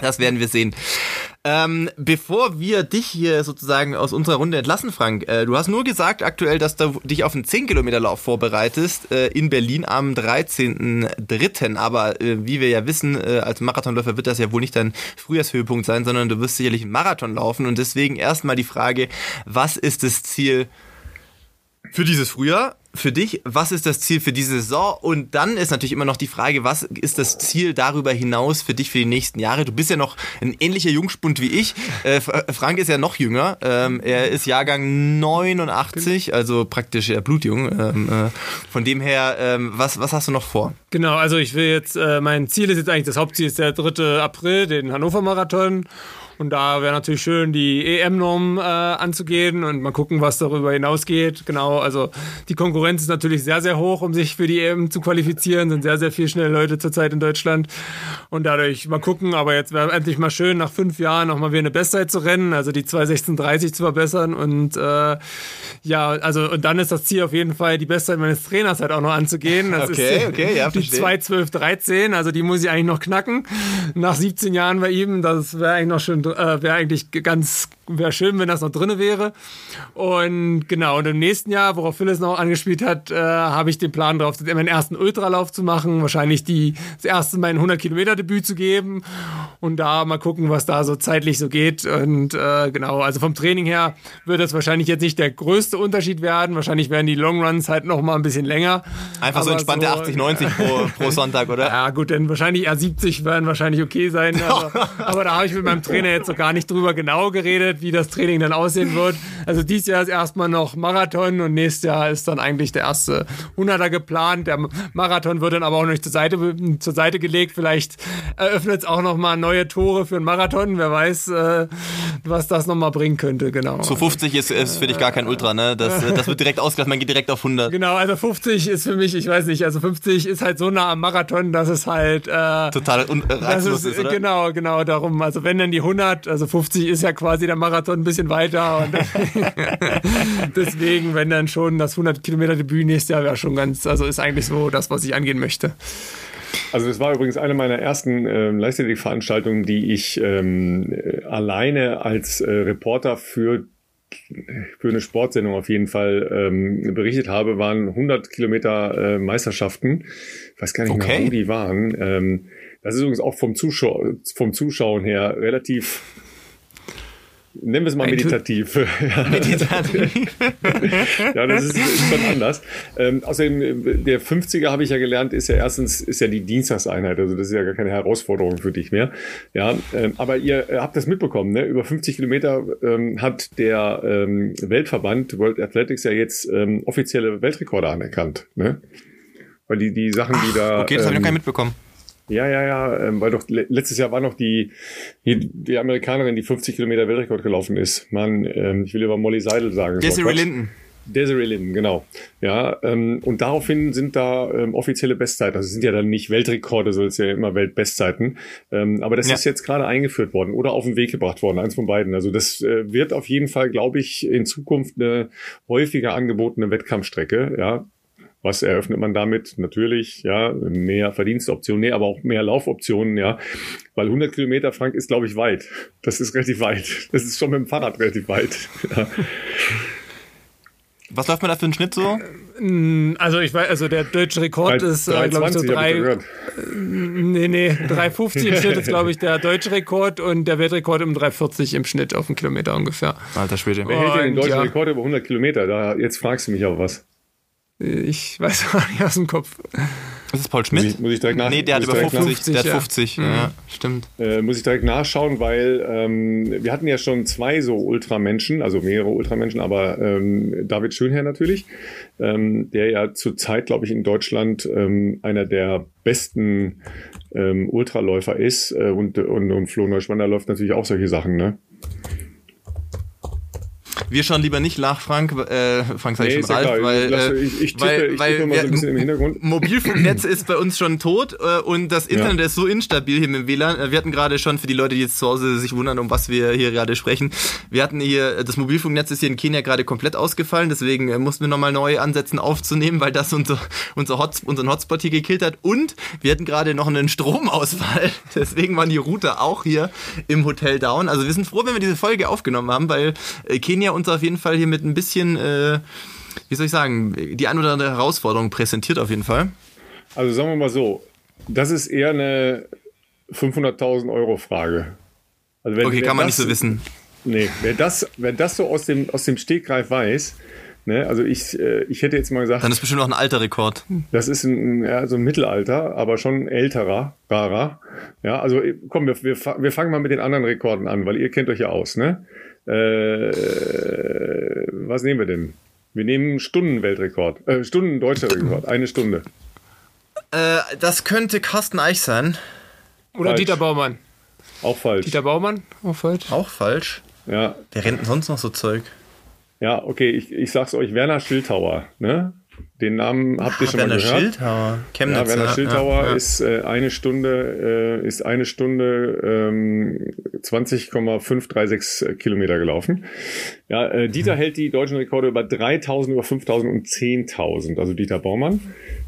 Das werden wir sehen. Ähm, bevor wir dich hier sozusagen aus unserer Runde entlassen, Frank, äh, du hast nur gesagt aktuell, dass du dich auf einen 10-Kilometer-Lauf vorbereitest äh, in Berlin am 13.03. Aber äh, wie wir ja wissen, äh, als Marathonläufer wird das ja wohl nicht dein Frühjahrshöhepunkt sein, sondern du wirst sicherlich einen Marathon laufen. Und deswegen erstmal die Frage, was ist das Ziel für dieses Frühjahr, für dich, was ist das Ziel für diese Saison? Und dann ist natürlich immer noch die Frage, was ist das Ziel darüber hinaus für dich für die nächsten Jahre? Du bist ja noch ein ähnlicher Jungspund wie ich. Äh, Frank ist ja noch jünger. Ähm, er ist Jahrgang 89, also praktisch eher blutjung. Ähm, äh, von dem her, ähm, was, was hast du noch vor? Genau, also ich will jetzt, äh, mein Ziel ist jetzt eigentlich, das Hauptziel ist der 3. April, den Hannover Marathon. Und da wäre natürlich schön, die EM-Norm äh, anzugehen und mal gucken, was darüber hinausgeht. Genau, also die Konkurrenz ist natürlich sehr, sehr hoch, um sich für die EM zu qualifizieren. Sind sehr, sehr viele schnelle Leute zurzeit in Deutschland. Und dadurch mal gucken, aber jetzt wäre endlich mal schön, nach fünf Jahren nochmal wieder eine Bestzeit zu rennen, also die 2.16.30 zu verbessern. Und äh, ja, also und dann ist das Ziel auf jeden Fall, die Bestzeit meines Trainers halt auch noch anzugehen. Das okay, ist okay, ja, die 2.12.13, also die muss ich eigentlich noch knacken. Nach 17 Jahren bei ihm, das wäre eigentlich noch schön äh, wäre eigentlich ganz wäre schön, wenn das noch drinne wäre. Und genau, und im nächsten Jahr, worauf Phyllis noch angespielt hat, äh, habe ich den Plan drauf, meinen ersten Ultralauf zu machen, wahrscheinlich die, das erste Mal ein 100 Kilometer Debüt zu geben und da mal gucken, was da so zeitlich so geht. Und äh, genau, also vom Training her wird das wahrscheinlich jetzt nicht der größte Unterschied werden. Wahrscheinlich werden die Longruns halt noch mal ein bisschen länger. Einfach so entspannte so, 80, 90 pro, pro Sonntag, oder? Ja, gut, dann wahrscheinlich eher 70 werden wahrscheinlich okay sein. Aber, aber da habe ich mit meinem Trainer jetzt noch gar nicht drüber genau geredet wie das Training dann aussehen wird. Also dieses Jahr ist erstmal noch Marathon und nächstes Jahr ist dann eigentlich der erste 100er geplant. Der Marathon wird dann aber auch noch nicht zur Seite, zur Seite gelegt. Vielleicht eröffnet es auch noch mal neue Tore für einen Marathon. Wer weiß, äh, was das noch mal bringen könnte. Genau. So 50 ist, ist für dich gar kein Ultra, ne? Das, das wird direkt ausgelassen. Man geht direkt auf 100. Genau, also 50 ist für mich, ich weiß nicht, also 50 ist halt so nah am Marathon, dass es halt äh, total reizlos ist, ist, oder? Genau, genau darum. Also wenn dann die 100, also 50 ist ja quasi der Marathon Marathon ein bisschen weiter. Und deswegen, wenn dann schon das 100 Kilometer Debüt nächstes Jahr wäre schon ganz, also ist eigentlich so das, was ich angehen möchte. Also das war übrigens eine meiner ersten ähm, Leichtathletik-Veranstaltungen, die ich ähm, alleine als äh, Reporter für für eine Sportsendung auf jeden Fall ähm, berichtet habe, waren 100 Kilometer äh, Meisterschaften. Ich weiß gar nicht okay. mehr, wo die waren. Ähm, das ist übrigens auch vom, Zuschau vom Zuschauen her relativ Nennen wir es mal meditativ. Meditativ. ja, das ist, ist schon anders. Ähm, außerdem, der 50er habe ich ja gelernt, ist ja erstens, ist ja die Dienstagseinheit. Also das ist ja gar keine Herausforderung für dich mehr. Ja, ähm, aber ihr habt das mitbekommen, ne? Über 50 Kilometer ähm, hat der ähm, Weltverband World Athletics ja jetzt ähm, offizielle Weltrekorde anerkannt. Ne? Weil die, die Sachen, die da. Okay, das habe ich noch gar nicht mitbekommen. Ja, ja, ja, ähm, weil doch letztes Jahr war noch die, die, die Amerikanerin, die 50 Kilometer Weltrekord gelaufen ist. Man, ähm, ich will über Molly Seidel sagen. Desiree Linden. Desiree Linden, genau. Ja, ähm, und daraufhin sind da ähm, offizielle Bestzeiten. Also es sind ja dann nicht Weltrekorde, sondern es sind ja immer Weltbestzeiten. Ähm, aber das ja. ist jetzt gerade eingeführt worden oder auf den Weg gebracht worden, eins von beiden. Also das äh, wird auf jeden Fall, glaube ich, in Zukunft eine häufiger angebotene Wettkampfstrecke. Ja, was eröffnet man damit? Natürlich, ja, mehr Verdienstoptionen, nee, aber auch mehr Laufoptionen, ja. Weil 100 Kilometer, Frank, ist, glaube ich, weit. Das ist relativ weit. Das ist schon mit dem Fahrrad relativ weit. Ja. Was läuft man da für einen Schnitt so? Also ich weiß, also der deutsche Rekord 3, ist, äh, glaube ich, so 3. Äh, nee, nee, 3,50 im Schnitt ist, glaube ich, der deutsche Rekord und der Weltrekord um 3,40 im Schnitt auf einen Kilometer ungefähr. Alter Schwede. Wer hält denn den deutschen ja. Rekord über 100 Kilometer? Da, jetzt fragst du mich aber was. Ich weiß auch nicht aus dem Kopf. Das ist Paul Schmidt? Muss ich, muss ich direkt nach, nee, der hat über 50, 50, der hat 50, ja, ja stimmt. Äh, muss ich direkt nachschauen, weil ähm, wir hatten ja schon zwei so Ultramenschen, also mehrere Ultramenschen, aber ähm, David Schönherr natürlich, ähm, der ja zurzeit, glaube ich, in Deutschland ähm, einer der besten ähm, Ultraläufer ist äh, und, und, und Flo Neuschwander läuft natürlich auch solche Sachen, ne? Wir schauen lieber nicht nach, Frank, äh, Frank sag nee, ich schon Ralf, weil, äh, ich, ich tippe, weil, ich weil mal so ein bisschen im Hintergrund. Mobilfunknetz ist bei uns schon tot äh, und das Internet ja. ist so instabil hier mit dem WLAN. Äh, wir hatten gerade schon, für die Leute, die jetzt zu Hause sich wundern, um was wir hier gerade sprechen, wir hatten hier, das Mobilfunknetz ist hier in Kenia gerade komplett ausgefallen, deswegen äh, mussten wir nochmal neu ansetzen aufzunehmen, weil das unser, unser Hot, unseren Hotspot hier gekillt hat und wir hatten gerade noch einen Stromausfall, deswegen waren die Router auch hier im Hotel down. Also wir sind froh, wenn wir diese Folge aufgenommen haben, weil äh, Kenia uns auf jeden Fall hier mit ein bisschen, äh, wie soll ich sagen, die ein oder andere Herausforderung präsentiert auf jeden Fall. Also sagen wir mal so, das ist eher eine 500.000 Euro Frage. Also wenn, okay, kann man das, nicht so wissen. Nee, wer das, wer das so aus dem, aus dem Stegreif weiß, ne, also ich, äh, ich hätte jetzt mal gesagt. Dann ist bestimmt noch ein alter Rekord. Das ist ein, ja, so ein Mittelalter, aber schon älterer, rarer. Ja, also komm, wir, wir, wir fangen mal mit den anderen Rekorden an, weil ihr kennt euch ja aus, ne? Äh, was nehmen wir denn? Wir nehmen Stundenweltrekord, äh, Stunden deutscher Rekord, eine Stunde. Äh, das könnte Carsten Eich sein. Oder falsch. Dieter Baumann. Auch falsch. Dieter Baumann, auch falsch. Auch falsch. Ja. Wer rennt denn sonst noch so Zeug? Ja, okay, ich, ich sag's euch, Werner Schildhauer, ne? Den Namen habt ihr schon Werner mal gehört. Schildhauer. Chemnitz, ja, Werner Schildhauer ja, ist äh, eine Stunde äh, ist eine Stunde ähm, 20,536 Kilometer gelaufen. Ja, äh, Dieter mhm. hält die deutschen Rekorde über 3000, über 5000 und 10.000. Also Dieter Baumann.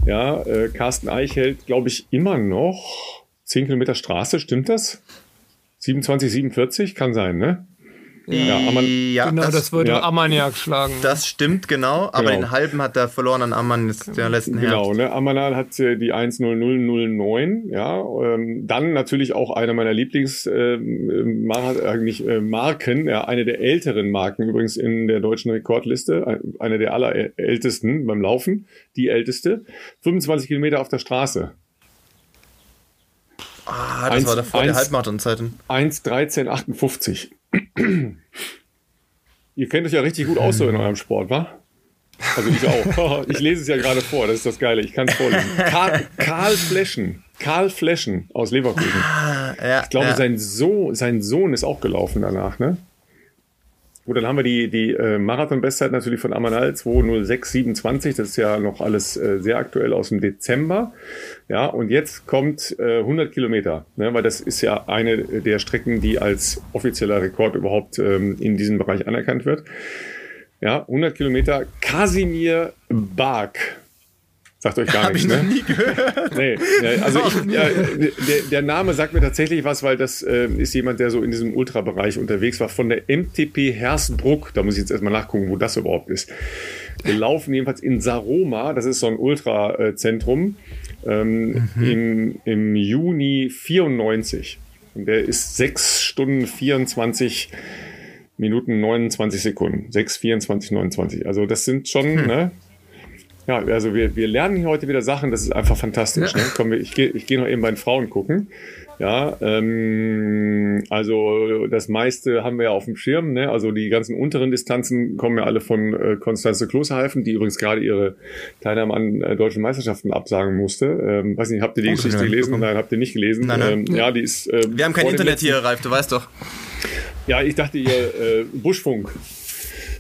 Ja, äh, Carsten Eich hält, glaube ich, immer noch 10 Kilometer Straße. Stimmt das? 27, 47 kann sein, ne? Ja, ja genau, das, das würde ja. Armagnac schlagen. Das stimmt, genau. Aber genau. den halben hat er verloren an Amman der letzten Genau, Herbst. ne? Ammanal hat äh, die 10009. Ja, ähm, dann natürlich auch einer meiner Lieblings äh, Mar eigentlich, äh, Marken, ja, eine der älteren Marken übrigens in der deutschen Rekordliste, eine der allerältesten beim Laufen, die älteste. 25 Kilometer auf der Straße. Ah, das 1, war davor 1, der Halbmarathon-Zeiten. 1,1358. Ihr kennt euch ja richtig gut aus so in eurem Sport, wa? Also ich auch. Ich lese es ja gerade vor, das ist das Geile. Ich kann es vorlesen. Karl, Karl Fleschen. Karl Fleschen aus Leverkusen. Ah, ja, ich glaube, ja. sein, Sohn, sein Sohn ist auch gelaufen danach, ne? Gut, dann haben wir die, die äh, Marathon-Bestzeit natürlich von Amanal 20627. Das ist ja noch alles äh, sehr aktuell aus dem Dezember. Ja, und jetzt kommt äh, 100 Kilometer, ne, weil das ist ja eine der Strecken, die als offizieller Rekord überhaupt ähm, in diesem Bereich anerkannt wird. Ja, 100 Kilometer. Kasimir Bark Sagt euch gar nichts, ne? nie gehört. Nee, also ich, ja, der, der, Name sagt mir tatsächlich was, weil das äh, ist jemand, der so in diesem Ultrabereich unterwegs war, von der MTP Hersbruck. Da muss ich jetzt erstmal nachgucken, wo das überhaupt ist. Wir laufen jedenfalls in Saroma, das ist so ein Ultrazentrum, ähm, mhm. im, im Juni 94. Und der ist 6 Stunden 24 Minuten 29 Sekunden. 6, 24, 29. Also das sind schon, hm. ne? Ja, also wir, wir lernen hier heute wieder Sachen, das ist einfach fantastisch. Ja. Ne? Komm, ich gehe ich geh noch eben bei den Frauen gucken. Ja, ähm, also das meiste haben wir ja auf dem Schirm. Ne? Also die ganzen unteren Distanzen kommen ja alle von äh, Konstanze Klosterhalfen, die übrigens gerade ihre Teilnahme an äh, deutschen Meisterschaften absagen musste. Ähm, weiß nicht, habt ihr die oh, Geschichte nein, gelesen? Nein, habt ihr nicht gelesen? Nein, nein. Ähm, ja, die ist. Äh, wir haben kein Internet hier, Ralf, du weißt doch. Ja, ich dachte ihr äh, Buschfunk.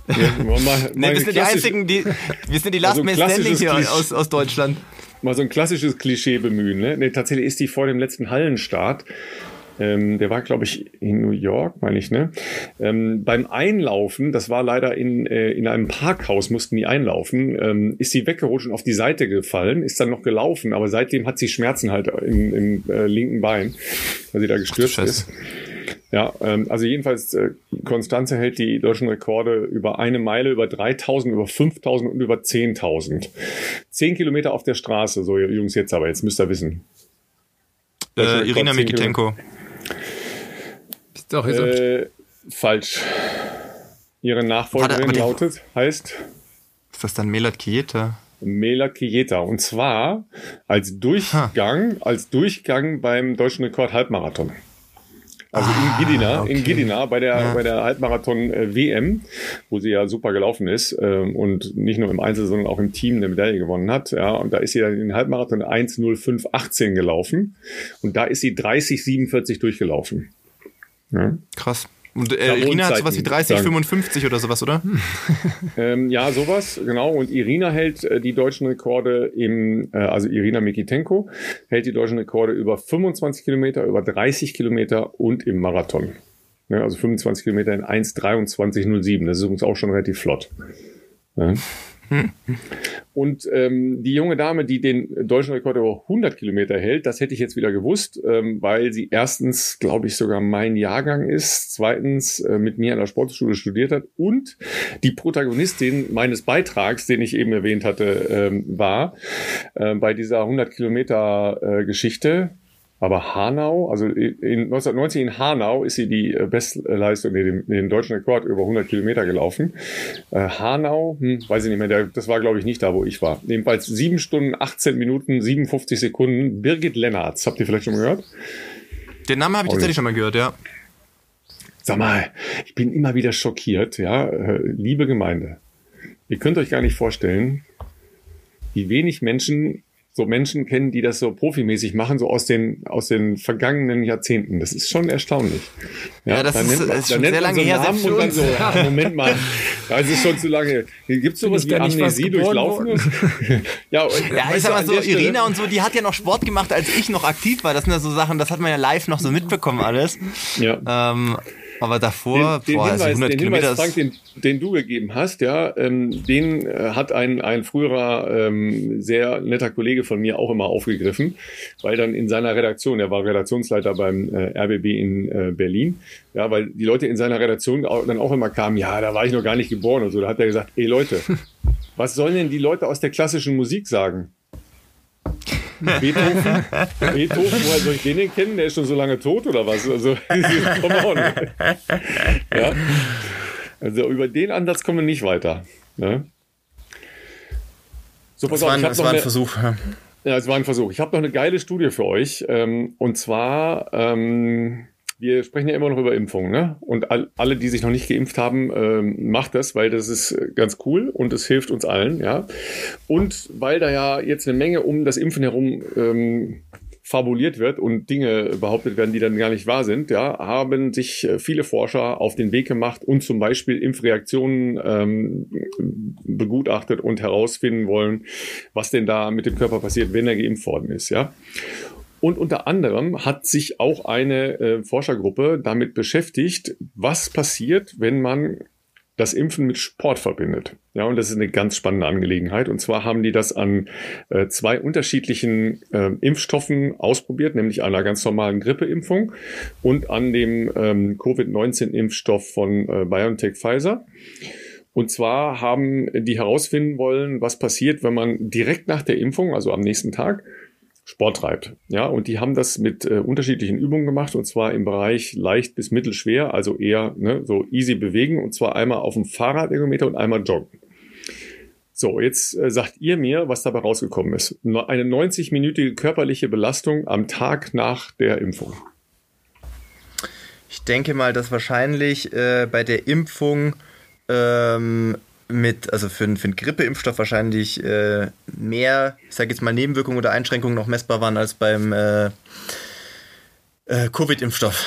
Ja, mal, mal nee, wir sind die einzigen, die, wir sind die Last also Man Standing hier aus, aus Deutschland. Mal so ein klassisches Klischee bemühen. Ne? Nee, tatsächlich ist die vor dem letzten Hallenstart ähm, der war, glaube ich, in New York, meine ich, ne? Ähm, beim Einlaufen, das war leider in, äh, in einem Parkhaus, mussten die einlaufen, ähm, ist sie weggerutscht und auf die Seite gefallen, ist dann noch gelaufen, aber seitdem hat sie Schmerzen halt im, im äh, linken Bein, weil sie da gestürzt Ach, ist. Ja, ähm, also jedenfalls, äh, Konstanze hält die deutschen Rekorde über eine Meile, über 3000, über 5000 und über 10.000. Zehn Kilometer auf der Straße, so Jungs jetzt aber, jetzt müsst ihr wissen. Äh, Irina Mikitenko. Ist doch äh, falsch. Ihre Nachfolgerin Warte, lautet, heißt. Ist das dann Melat Kieta? Melat Kieta. Und zwar als Durchgang, ha. als Durchgang beim deutschen Rekord Halbmarathon. Also ah, in Gidina, okay. in Gidina bei der ja. bei der Halbmarathon äh, WM, wo sie ja super gelaufen ist ähm, und nicht nur im Einzel, sondern auch im Team eine Medaille gewonnen hat. Ja, und da ist sie dann in den Halbmarathon 1:05:18 gelaufen und da ist sie 30:47 durchgelaufen. Ja. Krass. Und äh, Irina hat sowas wie 30, sagen. 55 oder sowas, oder? ähm, ja, sowas, genau. Und Irina hält äh, die deutschen Rekorde im, äh, also Irina Mikitenko hält die deutschen Rekorde über 25 Kilometer, über 30 Kilometer und im Marathon. Ja, also 25 Kilometer in 1,23,07. Das ist übrigens auch schon relativ flott. Ja. Und ähm, die junge Dame, die den deutschen Rekord über 100 Kilometer hält, das hätte ich jetzt wieder gewusst, ähm, weil sie erstens, glaube ich, sogar mein Jahrgang ist, zweitens äh, mit mir an der Sportschule studiert hat und die Protagonistin meines Beitrags, den ich eben erwähnt hatte, ähm, war äh, bei dieser 100 Kilometer äh, Geschichte aber Hanau, also in 1990 in Hanau ist sie die äh, Bestleistung, den, den deutschen Rekord über 100 Kilometer gelaufen. Äh, Hanau, hm, weiß ich nicht mehr, der, das war glaube ich nicht da, wo ich war. Jedenfalls 7 Stunden, 18 Minuten, 57 Sekunden. Birgit Lennartz, habt ihr vielleicht schon mal gehört? Den Namen habe ich oh, tatsächlich schon mal gehört, ja. Sag mal, ich bin immer wieder schockiert, ja, äh, liebe Gemeinde. Ihr könnt euch gar nicht vorstellen, wie wenig Menschen so Menschen kennen, die das so profimäßig machen, so aus den, aus den vergangenen Jahrzehnten. Das ist schon erstaunlich. Ja, ja das ist, man, ist schon sehr lange so her. Namen und dann so, ja, Moment mal, ja, es ist schon zu lange. Gibt es sowas wie Amnesie durchlaufen? ja, ja ich sag mal so, Irina und so, die hat ja noch Sport gemacht, als ich noch aktiv war. Das sind ja so Sachen, das hat man ja live noch so mitbekommen alles. Ja. Ähm, Aber davor, den, den boah, Hinweis, also 100 den Kilometer Hinweis, Frank, den, den du gegeben hast, ja, ähm, den äh, hat ein, ein früherer ähm, sehr netter Kollege von mir auch immer aufgegriffen, weil dann in seiner Redaktion, er war Redaktionsleiter beim äh, RBB in äh, Berlin, ja, weil die Leute in seiner Redaktion auch, dann auch immer kamen, ja, da war ich noch gar nicht geboren und so. Da hat er gesagt, ey Leute, was sollen denn die Leute aus der klassischen Musik sagen? Beethoven, Beethoven, woher soll ich den denn kennen? Der ist schon so lange tot oder was? Also, come on. Ja? Also über den Ansatz kommen wir nicht weiter. Ne? So, pass das auf, war, ein, war ein Versuch. Ja, es war ein Versuch. Ich habe noch eine geile Studie für euch. Ähm, und zwar ähm, wir sprechen ja immer noch über Impfungen, ne? Und all, alle, die sich noch nicht geimpft haben, ähm, macht das, weil das ist ganz cool und es hilft uns allen, ja. Und weil da ja jetzt eine Menge um das Impfen herum ähm, fabuliert wird und Dinge behauptet werden, die dann gar nicht wahr sind, ja, haben sich äh, viele Forscher auf den Weg gemacht und zum Beispiel Impfreaktionen ähm, begutachtet und herausfinden wollen, was denn da mit dem Körper passiert, wenn er geimpft worden ist, ja. Und unter anderem hat sich auch eine äh, Forschergruppe damit beschäftigt, was passiert, wenn man das Impfen mit Sport verbindet. Ja, und das ist eine ganz spannende Angelegenheit. Und zwar haben die das an äh, zwei unterschiedlichen äh, Impfstoffen ausprobiert, nämlich einer ganz normalen Grippeimpfung und an dem ähm, Covid-19-Impfstoff von äh, BioNTech Pfizer. Und zwar haben die herausfinden wollen, was passiert, wenn man direkt nach der Impfung, also am nächsten Tag, Sport treibt. Ja, und die haben das mit äh, unterschiedlichen Übungen gemacht und zwar im Bereich leicht bis mittelschwer, also eher ne, so easy bewegen und zwar einmal auf dem Fahrradergometer und einmal joggen. So, jetzt äh, sagt ihr mir, was dabei rausgekommen ist. Eine 90-minütige körperliche Belastung am Tag nach der Impfung. Ich denke mal, dass wahrscheinlich äh, bei der Impfung ähm, mit, also für, für einen Grippeimpfstoff wahrscheinlich äh, mehr, ich sage jetzt mal, Nebenwirkungen oder Einschränkungen noch messbar waren als beim äh, äh, Covid-Impfstoff.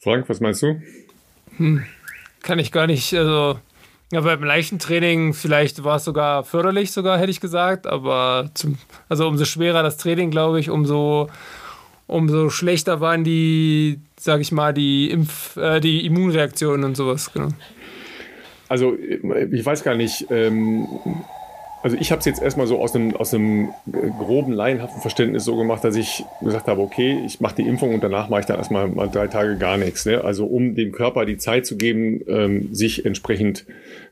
Frank, was meinst du? Hm, kann ich gar nicht, also ja, beim leichten Training vielleicht war es sogar förderlich, sogar hätte ich gesagt, aber zum, also umso schwerer das Training, glaube ich, umso, umso schlechter waren die, sage ich mal, die Impf, äh, die Immunreaktionen und sowas, genau also ich weiß gar nicht, ähm, also ich habe es jetzt erstmal so aus einem, aus einem groben, laienhaften Verständnis so gemacht, dass ich gesagt habe, okay, ich mache die Impfung und danach mache ich dann erstmal mal drei Tage gar nichts. Ne? Also um dem Körper die Zeit zu geben, ähm, sich entsprechend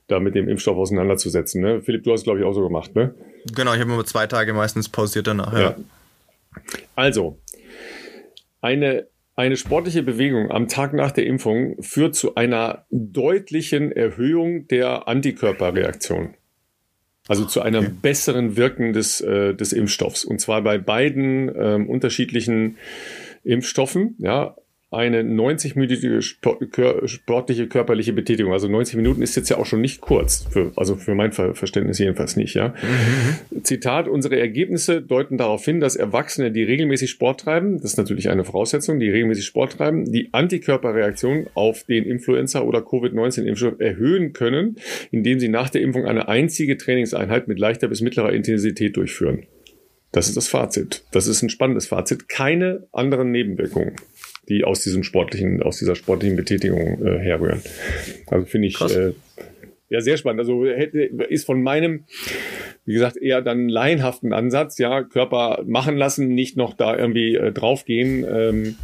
da mit dem Impfstoff auseinanderzusetzen. Ne? Philipp, du hast es, glaube ich, auch so gemacht, ne? Genau, ich habe immer zwei Tage meistens pausiert danach, ja. ja. Also, eine eine sportliche Bewegung am Tag nach der Impfung führt zu einer deutlichen Erhöhung der Antikörperreaktion. Also zu einem okay. besseren Wirken des, äh, des Impfstoffs. Und zwar bei beiden ähm, unterschiedlichen Impfstoffen. Ja, eine 90-minütige sportliche körperliche Betätigung. Also 90 Minuten ist jetzt ja auch schon nicht kurz, für, also für mein Verständnis jedenfalls nicht. Ja. Mhm. Zitat, unsere Ergebnisse deuten darauf hin, dass Erwachsene, die regelmäßig Sport treiben, das ist natürlich eine Voraussetzung, die regelmäßig Sport treiben, die Antikörperreaktion auf den Influenza- oder Covid-19-Impfstoff erhöhen können, indem sie nach der Impfung eine einzige Trainingseinheit mit leichter bis mittlerer Intensität durchführen. Das ist das Fazit. Das ist ein spannendes Fazit. Keine anderen Nebenwirkungen die aus diesem sportlichen, aus dieser sportlichen Betätigung äh, herrühren. Also finde ich äh, ja sehr spannend. Also hätte, ist von meinem, wie gesagt, eher dann laienhaften Ansatz, ja, Körper machen lassen, nicht noch da irgendwie äh, draufgehen. Ähm,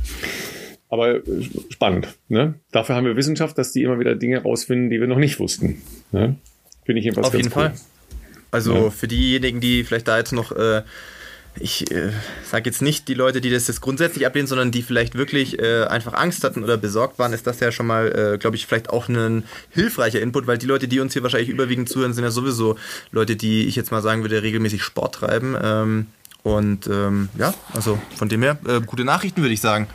aber äh, spannend. Ne? Dafür haben wir Wissenschaft, dass die immer wieder Dinge rausfinden, die wir noch nicht wussten. Ne? Finde ich jedenfalls Auf jeden cool. Fall. Also ja. für diejenigen, die vielleicht da jetzt noch äh, ich äh, sage jetzt nicht die Leute, die das jetzt grundsätzlich ablehnen, sondern die vielleicht wirklich äh, einfach Angst hatten oder besorgt waren, ist das ja schon mal, äh, glaube ich, vielleicht auch ein hilfreicher Input, weil die Leute, die uns hier wahrscheinlich überwiegend zuhören, sind ja sowieso Leute, die ich jetzt mal sagen würde, regelmäßig Sport treiben. Ähm, und ähm, ja, also von dem her, äh, gute Nachrichten würde ich sagen.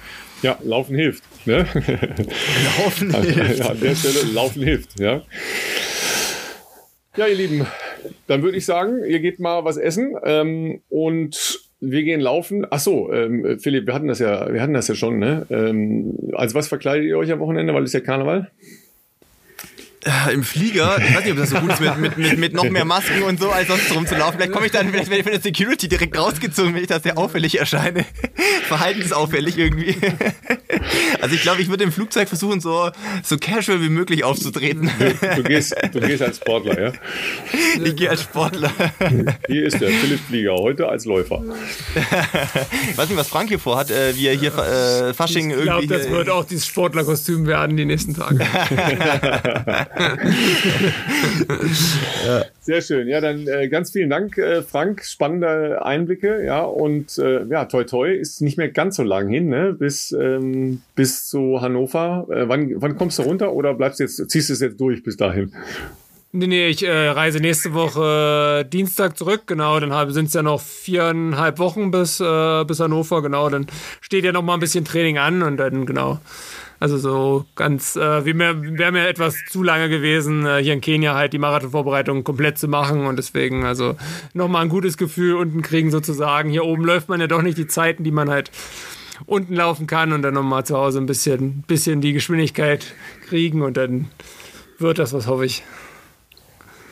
Ja, Laufen hilft. Ne? Laufen hilft. An der Stelle Laufen hilft, ja. Ja, ihr Lieben, dann würde ich sagen, ihr geht mal was essen ähm, und wir gehen laufen. Ach so, ähm, Philipp, wir hatten das ja, wir hatten das ja schon. Ne? Ähm, als was verkleidet ihr euch am Wochenende? Weil es ja Karneval. Äh, Im Flieger, ich weiß nicht, ob das so gut ist, mit, mit, mit, mit noch mehr Masken und so, als sonst rumzulaufen. Vielleicht komme ich dann, vielleicht werde ich von der Security direkt rausgezogen, wenn ich da sehr auffällig erscheine. Verhaltensauffällig irgendwie. Also ich glaube, ich würde im Flugzeug versuchen, so, so casual wie möglich aufzutreten. Du, du, gehst, du gehst als Sportler, ja? Ich gehe als Sportler. Hier ist der Philipp Flieger, heute als Läufer. Ich weiß nicht, was Frank hier vorhat, äh, wie er hier äh, Fasching ich irgendwie... Ich glaube, das wird auch dieses Sportlerkostüm werden die nächsten Tage. Sehr schön. Ja, dann äh, ganz vielen Dank, äh, Frank. Spannende Einblicke. Ja, und äh, ja, toi toi ist nicht mehr ganz so lang hin, ne? Bis, ähm, bis zu Hannover. Äh, wann, wann kommst du runter oder bleibst jetzt, ziehst du es jetzt durch bis dahin? Nee, nee, ich äh, reise nächste Woche äh, Dienstag zurück, genau, dann sind es ja noch viereinhalb Wochen bis, äh, bis Hannover, genau, dann steht ja noch mal ein bisschen Training an und dann, genau, also so ganz, äh, wäre mir etwas zu lange gewesen, äh, hier in Kenia halt die Marathonvorbereitung komplett zu machen und deswegen also nochmal ein gutes Gefühl unten kriegen sozusagen. Hier oben läuft man ja doch nicht die Zeiten, die man halt unten laufen kann und dann nochmal zu Hause ein bisschen, bisschen die Geschwindigkeit kriegen und dann wird das was, hoffe ich.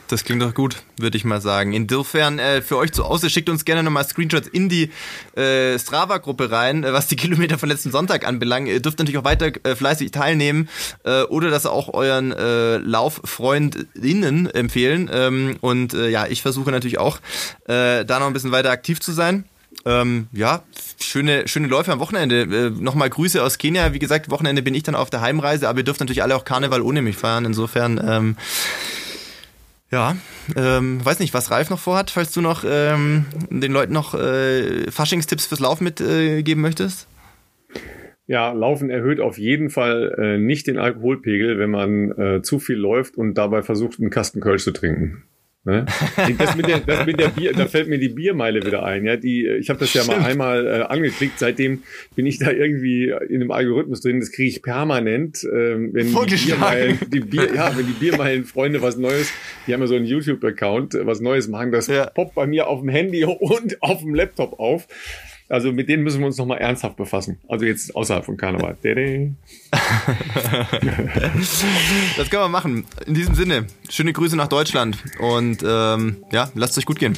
Das klingt doch gut, würde ich mal sagen. Insofern äh, für euch zu Hause schickt uns gerne nochmal Screenshots in die äh, Strava-Gruppe rein, äh, was die Kilometer von letzten Sonntag anbelangt. Ihr dürft natürlich auch weiter äh, fleißig teilnehmen äh, oder das auch euren äh, Lauffreundinnen empfehlen. Ähm, und äh, ja, ich versuche natürlich auch äh, da noch ein bisschen weiter aktiv zu sein. Ähm, ja, schöne, schöne Läufe am Wochenende. Äh, Nochmal Grüße aus Kenia. Wie gesagt, Wochenende bin ich dann auf der Heimreise, aber ihr dürft natürlich alle auch Karneval ohne mich feiern. Insofern ähm, ja, ähm, weiß nicht, was Ralf noch vorhat, falls du noch ähm, den Leuten noch äh, Faschingstipps fürs Laufen mitgeben äh, möchtest. Ja, Laufen erhöht auf jeden Fall äh, nicht den Alkoholpegel, wenn man äh, zu viel läuft und dabei versucht, einen Kasten Kölsch zu trinken. Ne? Das mit der, das mit der Bier, da fällt mir die Biermeile wieder ein. Ja, die, ich habe das ja mal einmal äh, angeklickt. Seitdem bin ich da irgendwie in einem Algorithmus drin. Das kriege ich permanent, ähm, wenn die Biermeilen, die Bier, ja, wenn die Biermeilen-Freunde was Neues, die haben ja so einen YouTube-Account, was Neues machen. Das ja. poppt bei mir auf dem Handy und auf dem Laptop auf. Also mit denen müssen wir uns nochmal ernsthaft befassen. Also jetzt außerhalb von Karneval. das können wir machen. In diesem Sinne, schöne Grüße nach Deutschland und ähm, ja, lasst es euch gut gehen.